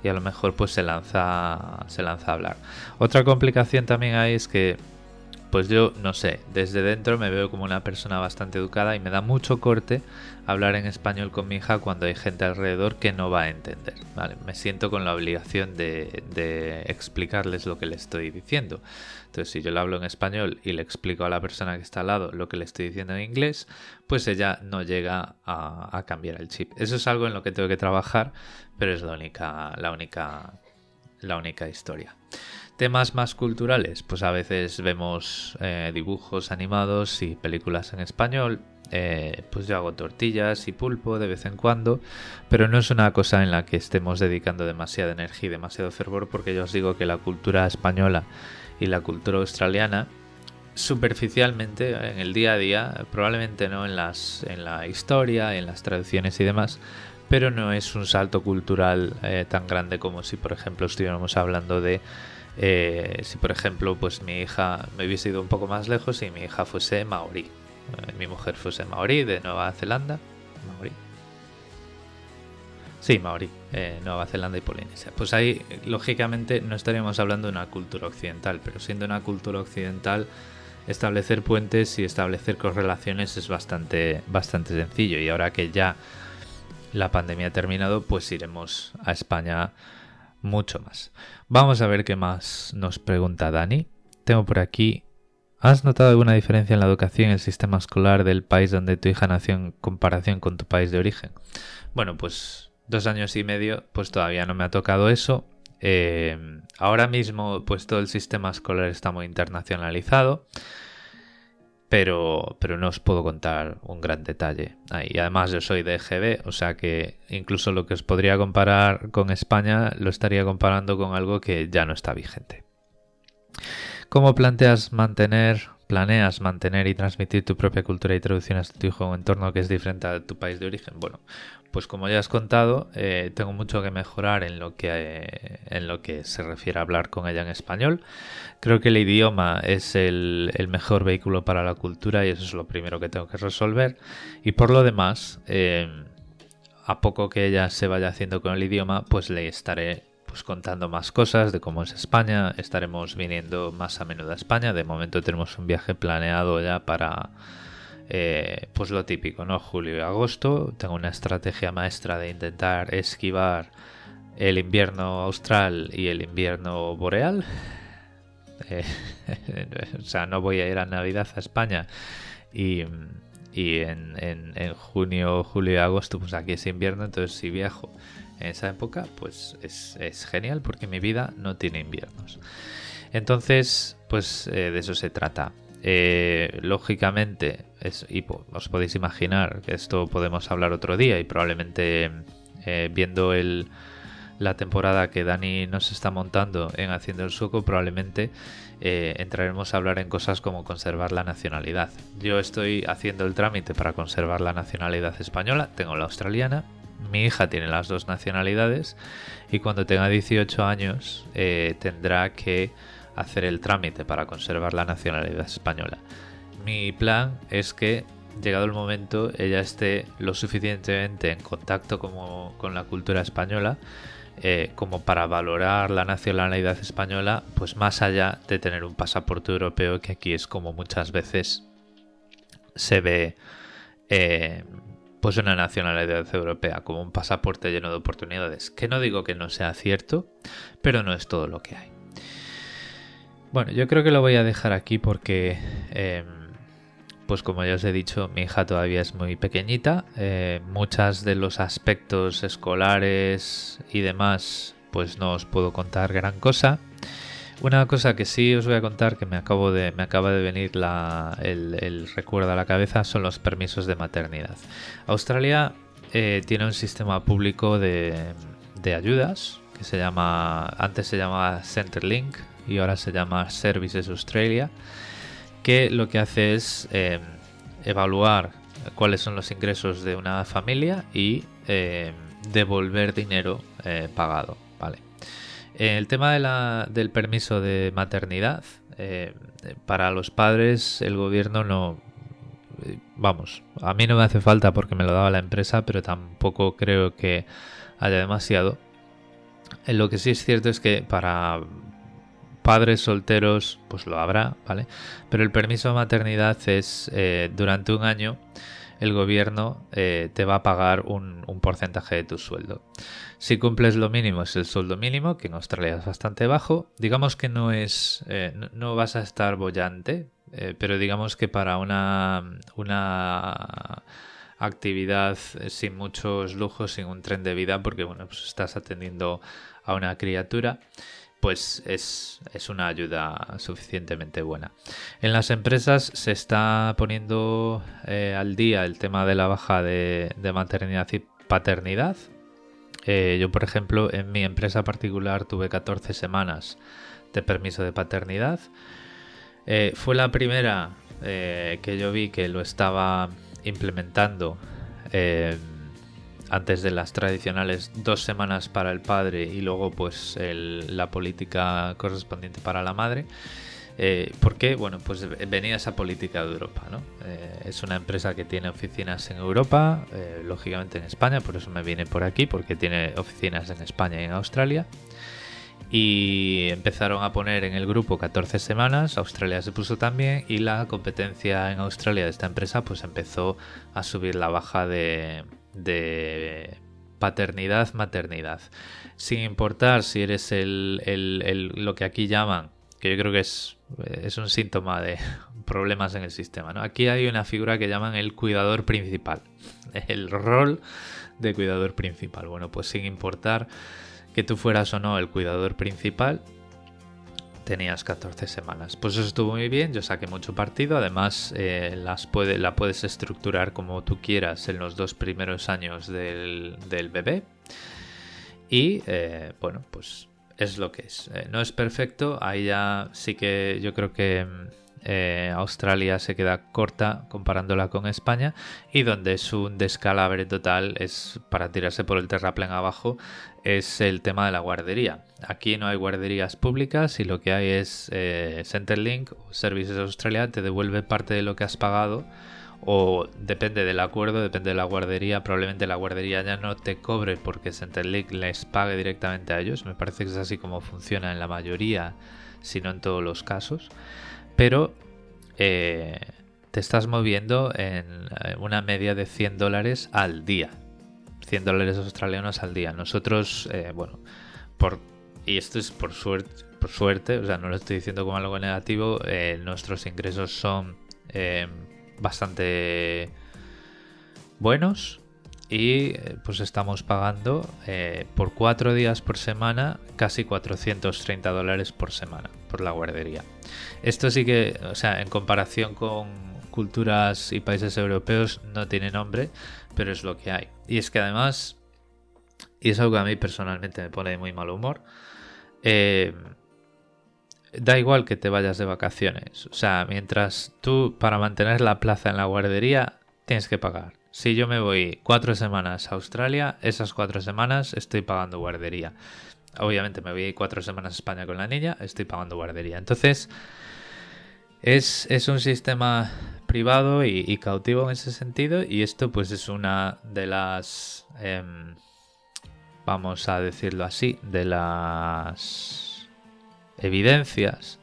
y a lo mejor pues se lanza, se lanza a hablar. Otra complicación también hay es que, pues yo no sé, desde dentro me veo como una persona bastante educada y me da mucho corte hablar en español con mi hija cuando hay gente alrededor que no va a entender. Me siento con la obligación de, explicarles lo que le estoy diciendo. Entonces, si yo le hablo en español y le explico a la persona que está al lado lo que le estoy diciendo en inglés, pues ella no llega a, cambiar el chip. Eso es algo en lo que tengo que trabajar, pero es la única, la única, la única historia. Temas más culturales, pues a veces vemos eh, dibujos animados y películas en español. Eh, pues yo hago tortillas y pulpo de vez en cuando, pero no es una cosa en la que estemos dedicando demasiada energía y demasiado fervor, porque yo os digo que la cultura española y la cultura australiana superficialmente en el día a día, probablemente no en las en la historia, en las traducciones y demás, pero no es un salto cultural eh, tan grande como si por ejemplo estuviéramos hablando de eh, si por ejemplo pues mi hija me hubiese ido un poco más lejos y mi hija fuese maorí mi mujer fuese maorí de Nueva Zelanda. Maorí. Sí, maorí, eh, Nueva Zelanda y Polinesia. Pues ahí, lógicamente, no estaríamos hablando de una cultura occidental, pero siendo una cultura occidental, establecer puentes y establecer correlaciones es bastante, bastante sencillo. Y ahora que ya la pandemia ha terminado, pues iremos a España mucho más. Vamos a ver qué más nos pregunta Dani. Tengo por aquí ¿Has notado alguna diferencia en la educación y el sistema escolar del país donde tu hija nació en comparación con tu país de origen? Bueno, pues dos años y medio, pues todavía no me ha tocado eso. Eh, ahora mismo, pues todo el sistema escolar está muy internacionalizado, pero, pero no os puedo contar un gran detalle. Y además yo soy de EGB, o sea que incluso lo que os podría comparar con España lo estaría comparando con algo que ya no está vigente. ¿Cómo planteas mantener, planeas mantener y transmitir tu propia cultura y traducciones a tu hijo en un entorno que es diferente a tu país de origen? Bueno, pues como ya has contado, eh, tengo mucho que mejorar en lo que, eh, en lo que se refiere a hablar con ella en español. Creo que el idioma es el, mejor vehículo para la cultura y eso es lo primero que tengo que resolver. Y por lo demás, eh, a poco que ella se vaya haciendo con el idioma, pues le estaré pues contando más cosas de cómo es España. Estaremos viniendo más a menudo a España. De momento tenemos un viaje planeado ya para eh, pues lo típico, ¿no? Julio y agosto. Tengo una estrategia maestra de intentar esquivar el invierno austral y el invierno boreal. Eh, o sea, no voy a ir a Navidad a España y, en, en junio, julio y agosto, pues aquí es invierno, entonces si viajo en esa época, pues es, genial porque mi vida no tiene inviernos. Entonces, pues eh, de eso se trata. Eh, lógicamente, y os podéis imaginar que esto podemos hablar otro día y probablemente eh, viendo la temporada que Dani nos está montando en Haciendo el Sueco, probablemente entraremos a hablar en cosas como conservar la nacionalidad. Yo estoy haciendo el trámite para conservar la nacionalidad española, tengo la australiana mi hija tiene las dos nacionalidades y cuando tenga 18 años eh, tendrá que hacer el trámite para conservar la nacionalidad española. Mi plan es que llegado el momento ella esté lo suficientemente en contacto con la cultura española eh, como para valorar la nacionalidad española, pues más allá de tener un pasaporte europeo que aquí es como muchas veces se ve eh, pues una nacionalidad europea como un pasaporte lleno de oportunidades, que no digo que no sea cierto, pero no es todo lo que hay. Bueno, yo creo que lo voy a dejar aquí porque, em, pues como ya os he dicho, mi hija todavía es muy pequeñita, eh, muchos de los aspectos escolares y demás, pues no os puedo contar gran cosa. Una cosa que sí os voy a contar que me acabo de me acaba de venir el, recuerdo a la cabeza son los permisos de maternidad. Australia eh, tiene un sistema público de, ayudas que se llama antes se llamaba Centrelink y ahora se llama Services Australia que lo que hace es eh, evaluar cuáles son los ingresos de una familia y eh, devolver dinero pagado. Vale. El tema del permiso de maternidad, eh, para los padres el gobierno no... Vamos, a mí no me hace falta porque me lo daba la empresa, pero tampoco creo que haya demasiado. Eh, lo que sí es cierto es que para padres solteros, pues lo habrá, ¿vale? Pero el permiso de maternidad es eh, durante un año el gobierno te va a pagar un porcentaje de tu sueldo. Si cumples lo mínimo es el sueldo mínimo, que en Australia es bastante bajo. Digamos que no es, eh, no, vas a estar bollante, eh, pero digamos que para una, una actividad sin muchos lujos, sin un tren de vida, porque bueno, pues estás atendiendo a una criatura, pues es, una ayuda suficientemente buena. En las empresas se está poniendo eh, al día el tema de la baja de, maternidad y paternidad. Eh, yo, por ejemplo, en mi empresa particular tuve 14 semanas de permiso de paternidad. Eh, fue la primera que yo vi que lo estaba implementando antes de las tradicionales dos semanas para el padre y luego pues la política correspondiente para la madre. Eh, ¿Por qué? Bueno, pues venía esa política de Europa, ¿no? Eh, es una empresa que tiene oficinas en Europa, eh, lógicamente en España, por eso me viene por aquí, porque tiene oficinas en España y en Australia. Y empezaron a poner en el grupo 14 semanas, Australia se puso también y la competencia en Australia de esta empresa pues empezó a subir la baja de, de paternidad, maternidad. Sin importar si eres el, lo que aquí llaman, que yo creo que es, es un síntoma de problemas en el sistema. ¿no? Aquí hay una figura que llaman el cuidador principal. El rol de cuidador principal. Bueno, pues sin importar que tú fueras o no el cuidador principal, tenías 14 semanas. Pues eso estuvo muy bien, yo saqué mucho partido, además eh, las puede, la puedes estructurar como tú quieras en los dos primeros años del, bebé. Y eh, bueno, pues es lo que es. Eh, no es perfecto, ahí ya sí que yo creo que Australia se queda corta comparándola con España y donde es un descalabre total es para tirarse por el terraplén abajo es el tema de la guardería. Aquí no hay guarderías públicas y lo que hay es eh, Services Australia te devuelve parte de lo que has pagado o depende del acuerdo, depende de la guardería, probablemente la guardería ya no te cobre porque Centerlink les pague directamente a ellos. Me parece que es así como funciona en la mayoría, si no en todos los casos. Pero eh, te estás moviendo en eh, una media de 100 dólares al día 100 dólares australianos al día. Nosotros, eh, bueno, por, y esto es por suerte, por suerte, o sea, no lo estoy diciendo como algo negativo, eh, nuestros ingresos son eh, bastante buenos y pues estamos pagando por cuatro días por semana casi 430 dólares por semana por la guardería. Esto sí que, o sea, en comparación con culturas y países europeos no tiene nombre, pero es lo que hay. Y es que además, y es algo que a mí personalmente me pone de muy mal humor, eh, da igual que te vayas de vacaciones. O sea, mientras tú para mantener la plaza en la guardería tienes que pagar. Si yo me voy cuatro semanas a Australia, esas cuatro semanas estoy pagando guardería. Obviamente me voy cuatro semanas a España con la niña, estoy pagando guardería. Entonces, es, es un sistema privado y, cautivo en ese sentido y esto pues es una de las em, vamos a decirlo así de las evidencias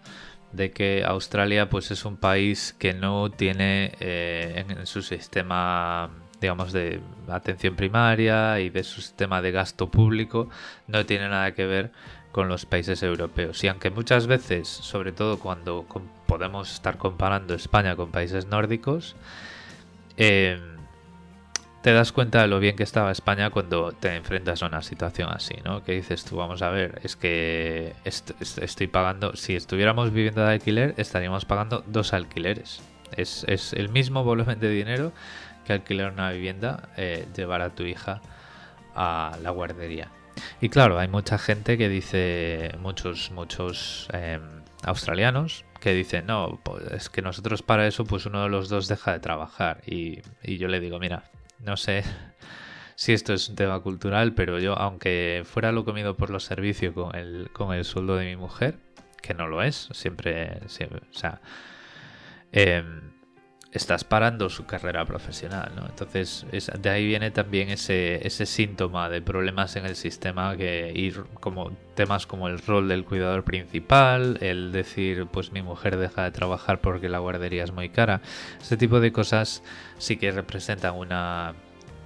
de que Australia pues es un país que no tiene eh, en, su sistema digamos de atención primaria y de su sistema de gasto público no tiene nada que ver con los países europeos. Y aunque muchas veces, sobre todo cuando podemos estar comparando España con países nórdicos, em, te das cuenta de lo bien que estaba España cuando te enfrentas a una situación así, ¿no? Que dices tú, vamos a ver, es que estoy pagando, si estuviéramos viviendo de alquiler, estaríamos pagando dos alquileres. Es, el mismo volumen de dinero que alquilar una vivienda, eh, llevar a tu hija a la guardería. Y claro, hay mucha gente que dice, muchos, muchos em, australianos, que dicen, no, pues es que nosotros para eso, pues uno de los dos deja de trabajar. Y, y yo le digo, mira, no sé si esto es un tema cultural, pero yo, aunque fuera lo comido por los servicios con el, con el sueldo de mi mujer, que no lo es, siempre, siempre o sea, eh, estás parando su carrera profesional, ¿no? Entonces, de ahí viene también ese, ese síntoma de problemas en el sistema que ir como temas como el rol del cuidador principal, el decir, pues mi mujer deja de trabajar porque la guardería es muy cara. Este tipo de cosas sí que representan una,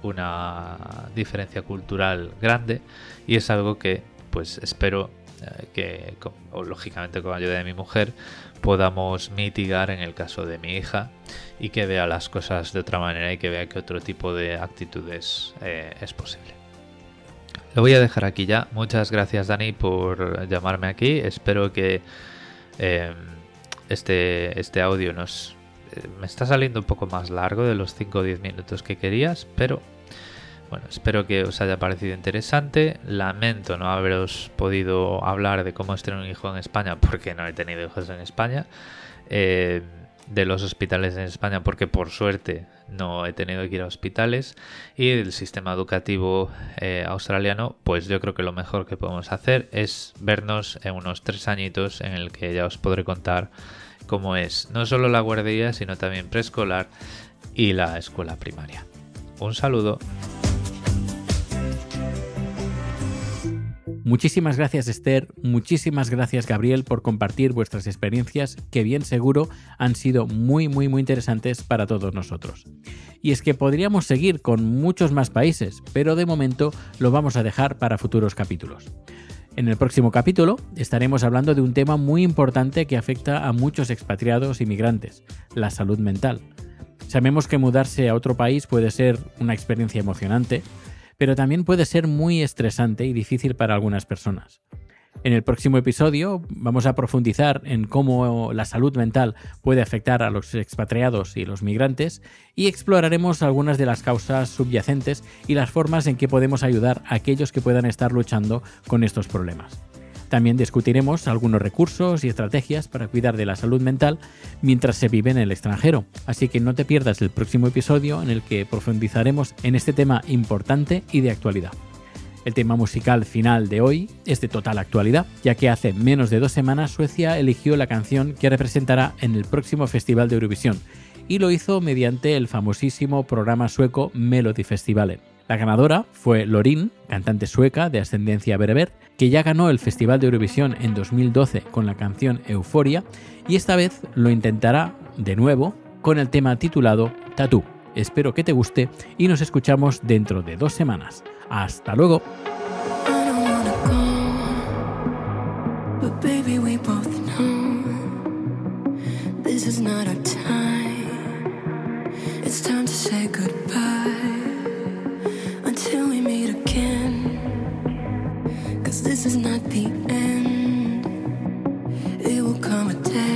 una diferencia cultural grande y es algo que, pues espero eh, que, lógicamente con ayuda de mi mujer, podamos mitigar en el caso de mi hija y que vea las cosas de otra manera y que vea que otro tipo de actitudes eh, es posible. Lo voy a dejar aquí ya. Muchas gracias Dani por llamarme aquí. Espero que em, este, este audio nos... Eh, me está saliendo un poco más largo de los 5 o 10 minutos que querías, pero bueno, espero que os haya parecido interesante. Lamento no haberos podido hablar de cómo es tener un hijo en España, porque no he tenido hijos en España. Eh, de los hospitales en España porque por suerte no he tenido que ir a hospitales y del sistema educativo eh, australiano pues yo creo que lo mejor que podemos hacer es vernos en unos tres añitos en el que ya os podré contar cómo es no solo la guardería sino también preescolar y la escuela primaria un saludo Muchísimas gracias Esther, muchísimas gracias Gabriel por compartir vuestras experiencias que bien seguro han sido muy muy muy interesantes para todos nosotros. Y es que podríamos seguir con muchos más países, pero de momento lo vamos a dejar para futuros capítulos. En el próximo capítulo estaremos hablando de un tema muy importante que afecta a muchos expatriados y migrantes, la salud mental. Sabemos que mudarse a otro país puede ser una experiencia emocionante, pero también puede ser muy estresante y difícil para algunas personas. En el próximo episodio vamos a profundizar en cómo la salud mental puede afectar a los expatriados y los migrantes y exploraremos algunas de las causas subyacentes y las formas en que podemos ayudar a aquellos que puedan estar luchando con estos problemas. También discutiremos algunos recursos y estrategias para cuidar de la salud mental mientras se vive en el extranjero, así que no te pierdas el próximo episodio en el que profundizaremos en este tema importante y de actualidad. El tema musical final de hoy es de total actualidad, ya que hace menos de dos semanas Suecia eligió la canción que representará en el próximo Festival de Eurovisión, y lo hizo mediante el famosísimo programa sueco Melody Festivalen. La ganadora fue Lorin, cantante sueca de ascendencia bereber, que ya ganó el Festival de Eurovisión en 2012 con la canción Euforia y esta vez lo intentará de nuevo con el tema titulado Tatú. Espero que te guste y nos escuchamos dentro de dos semanas. Hasta luego. It's time to say goodbye. meet again. Cause this is not the end. It will come a day.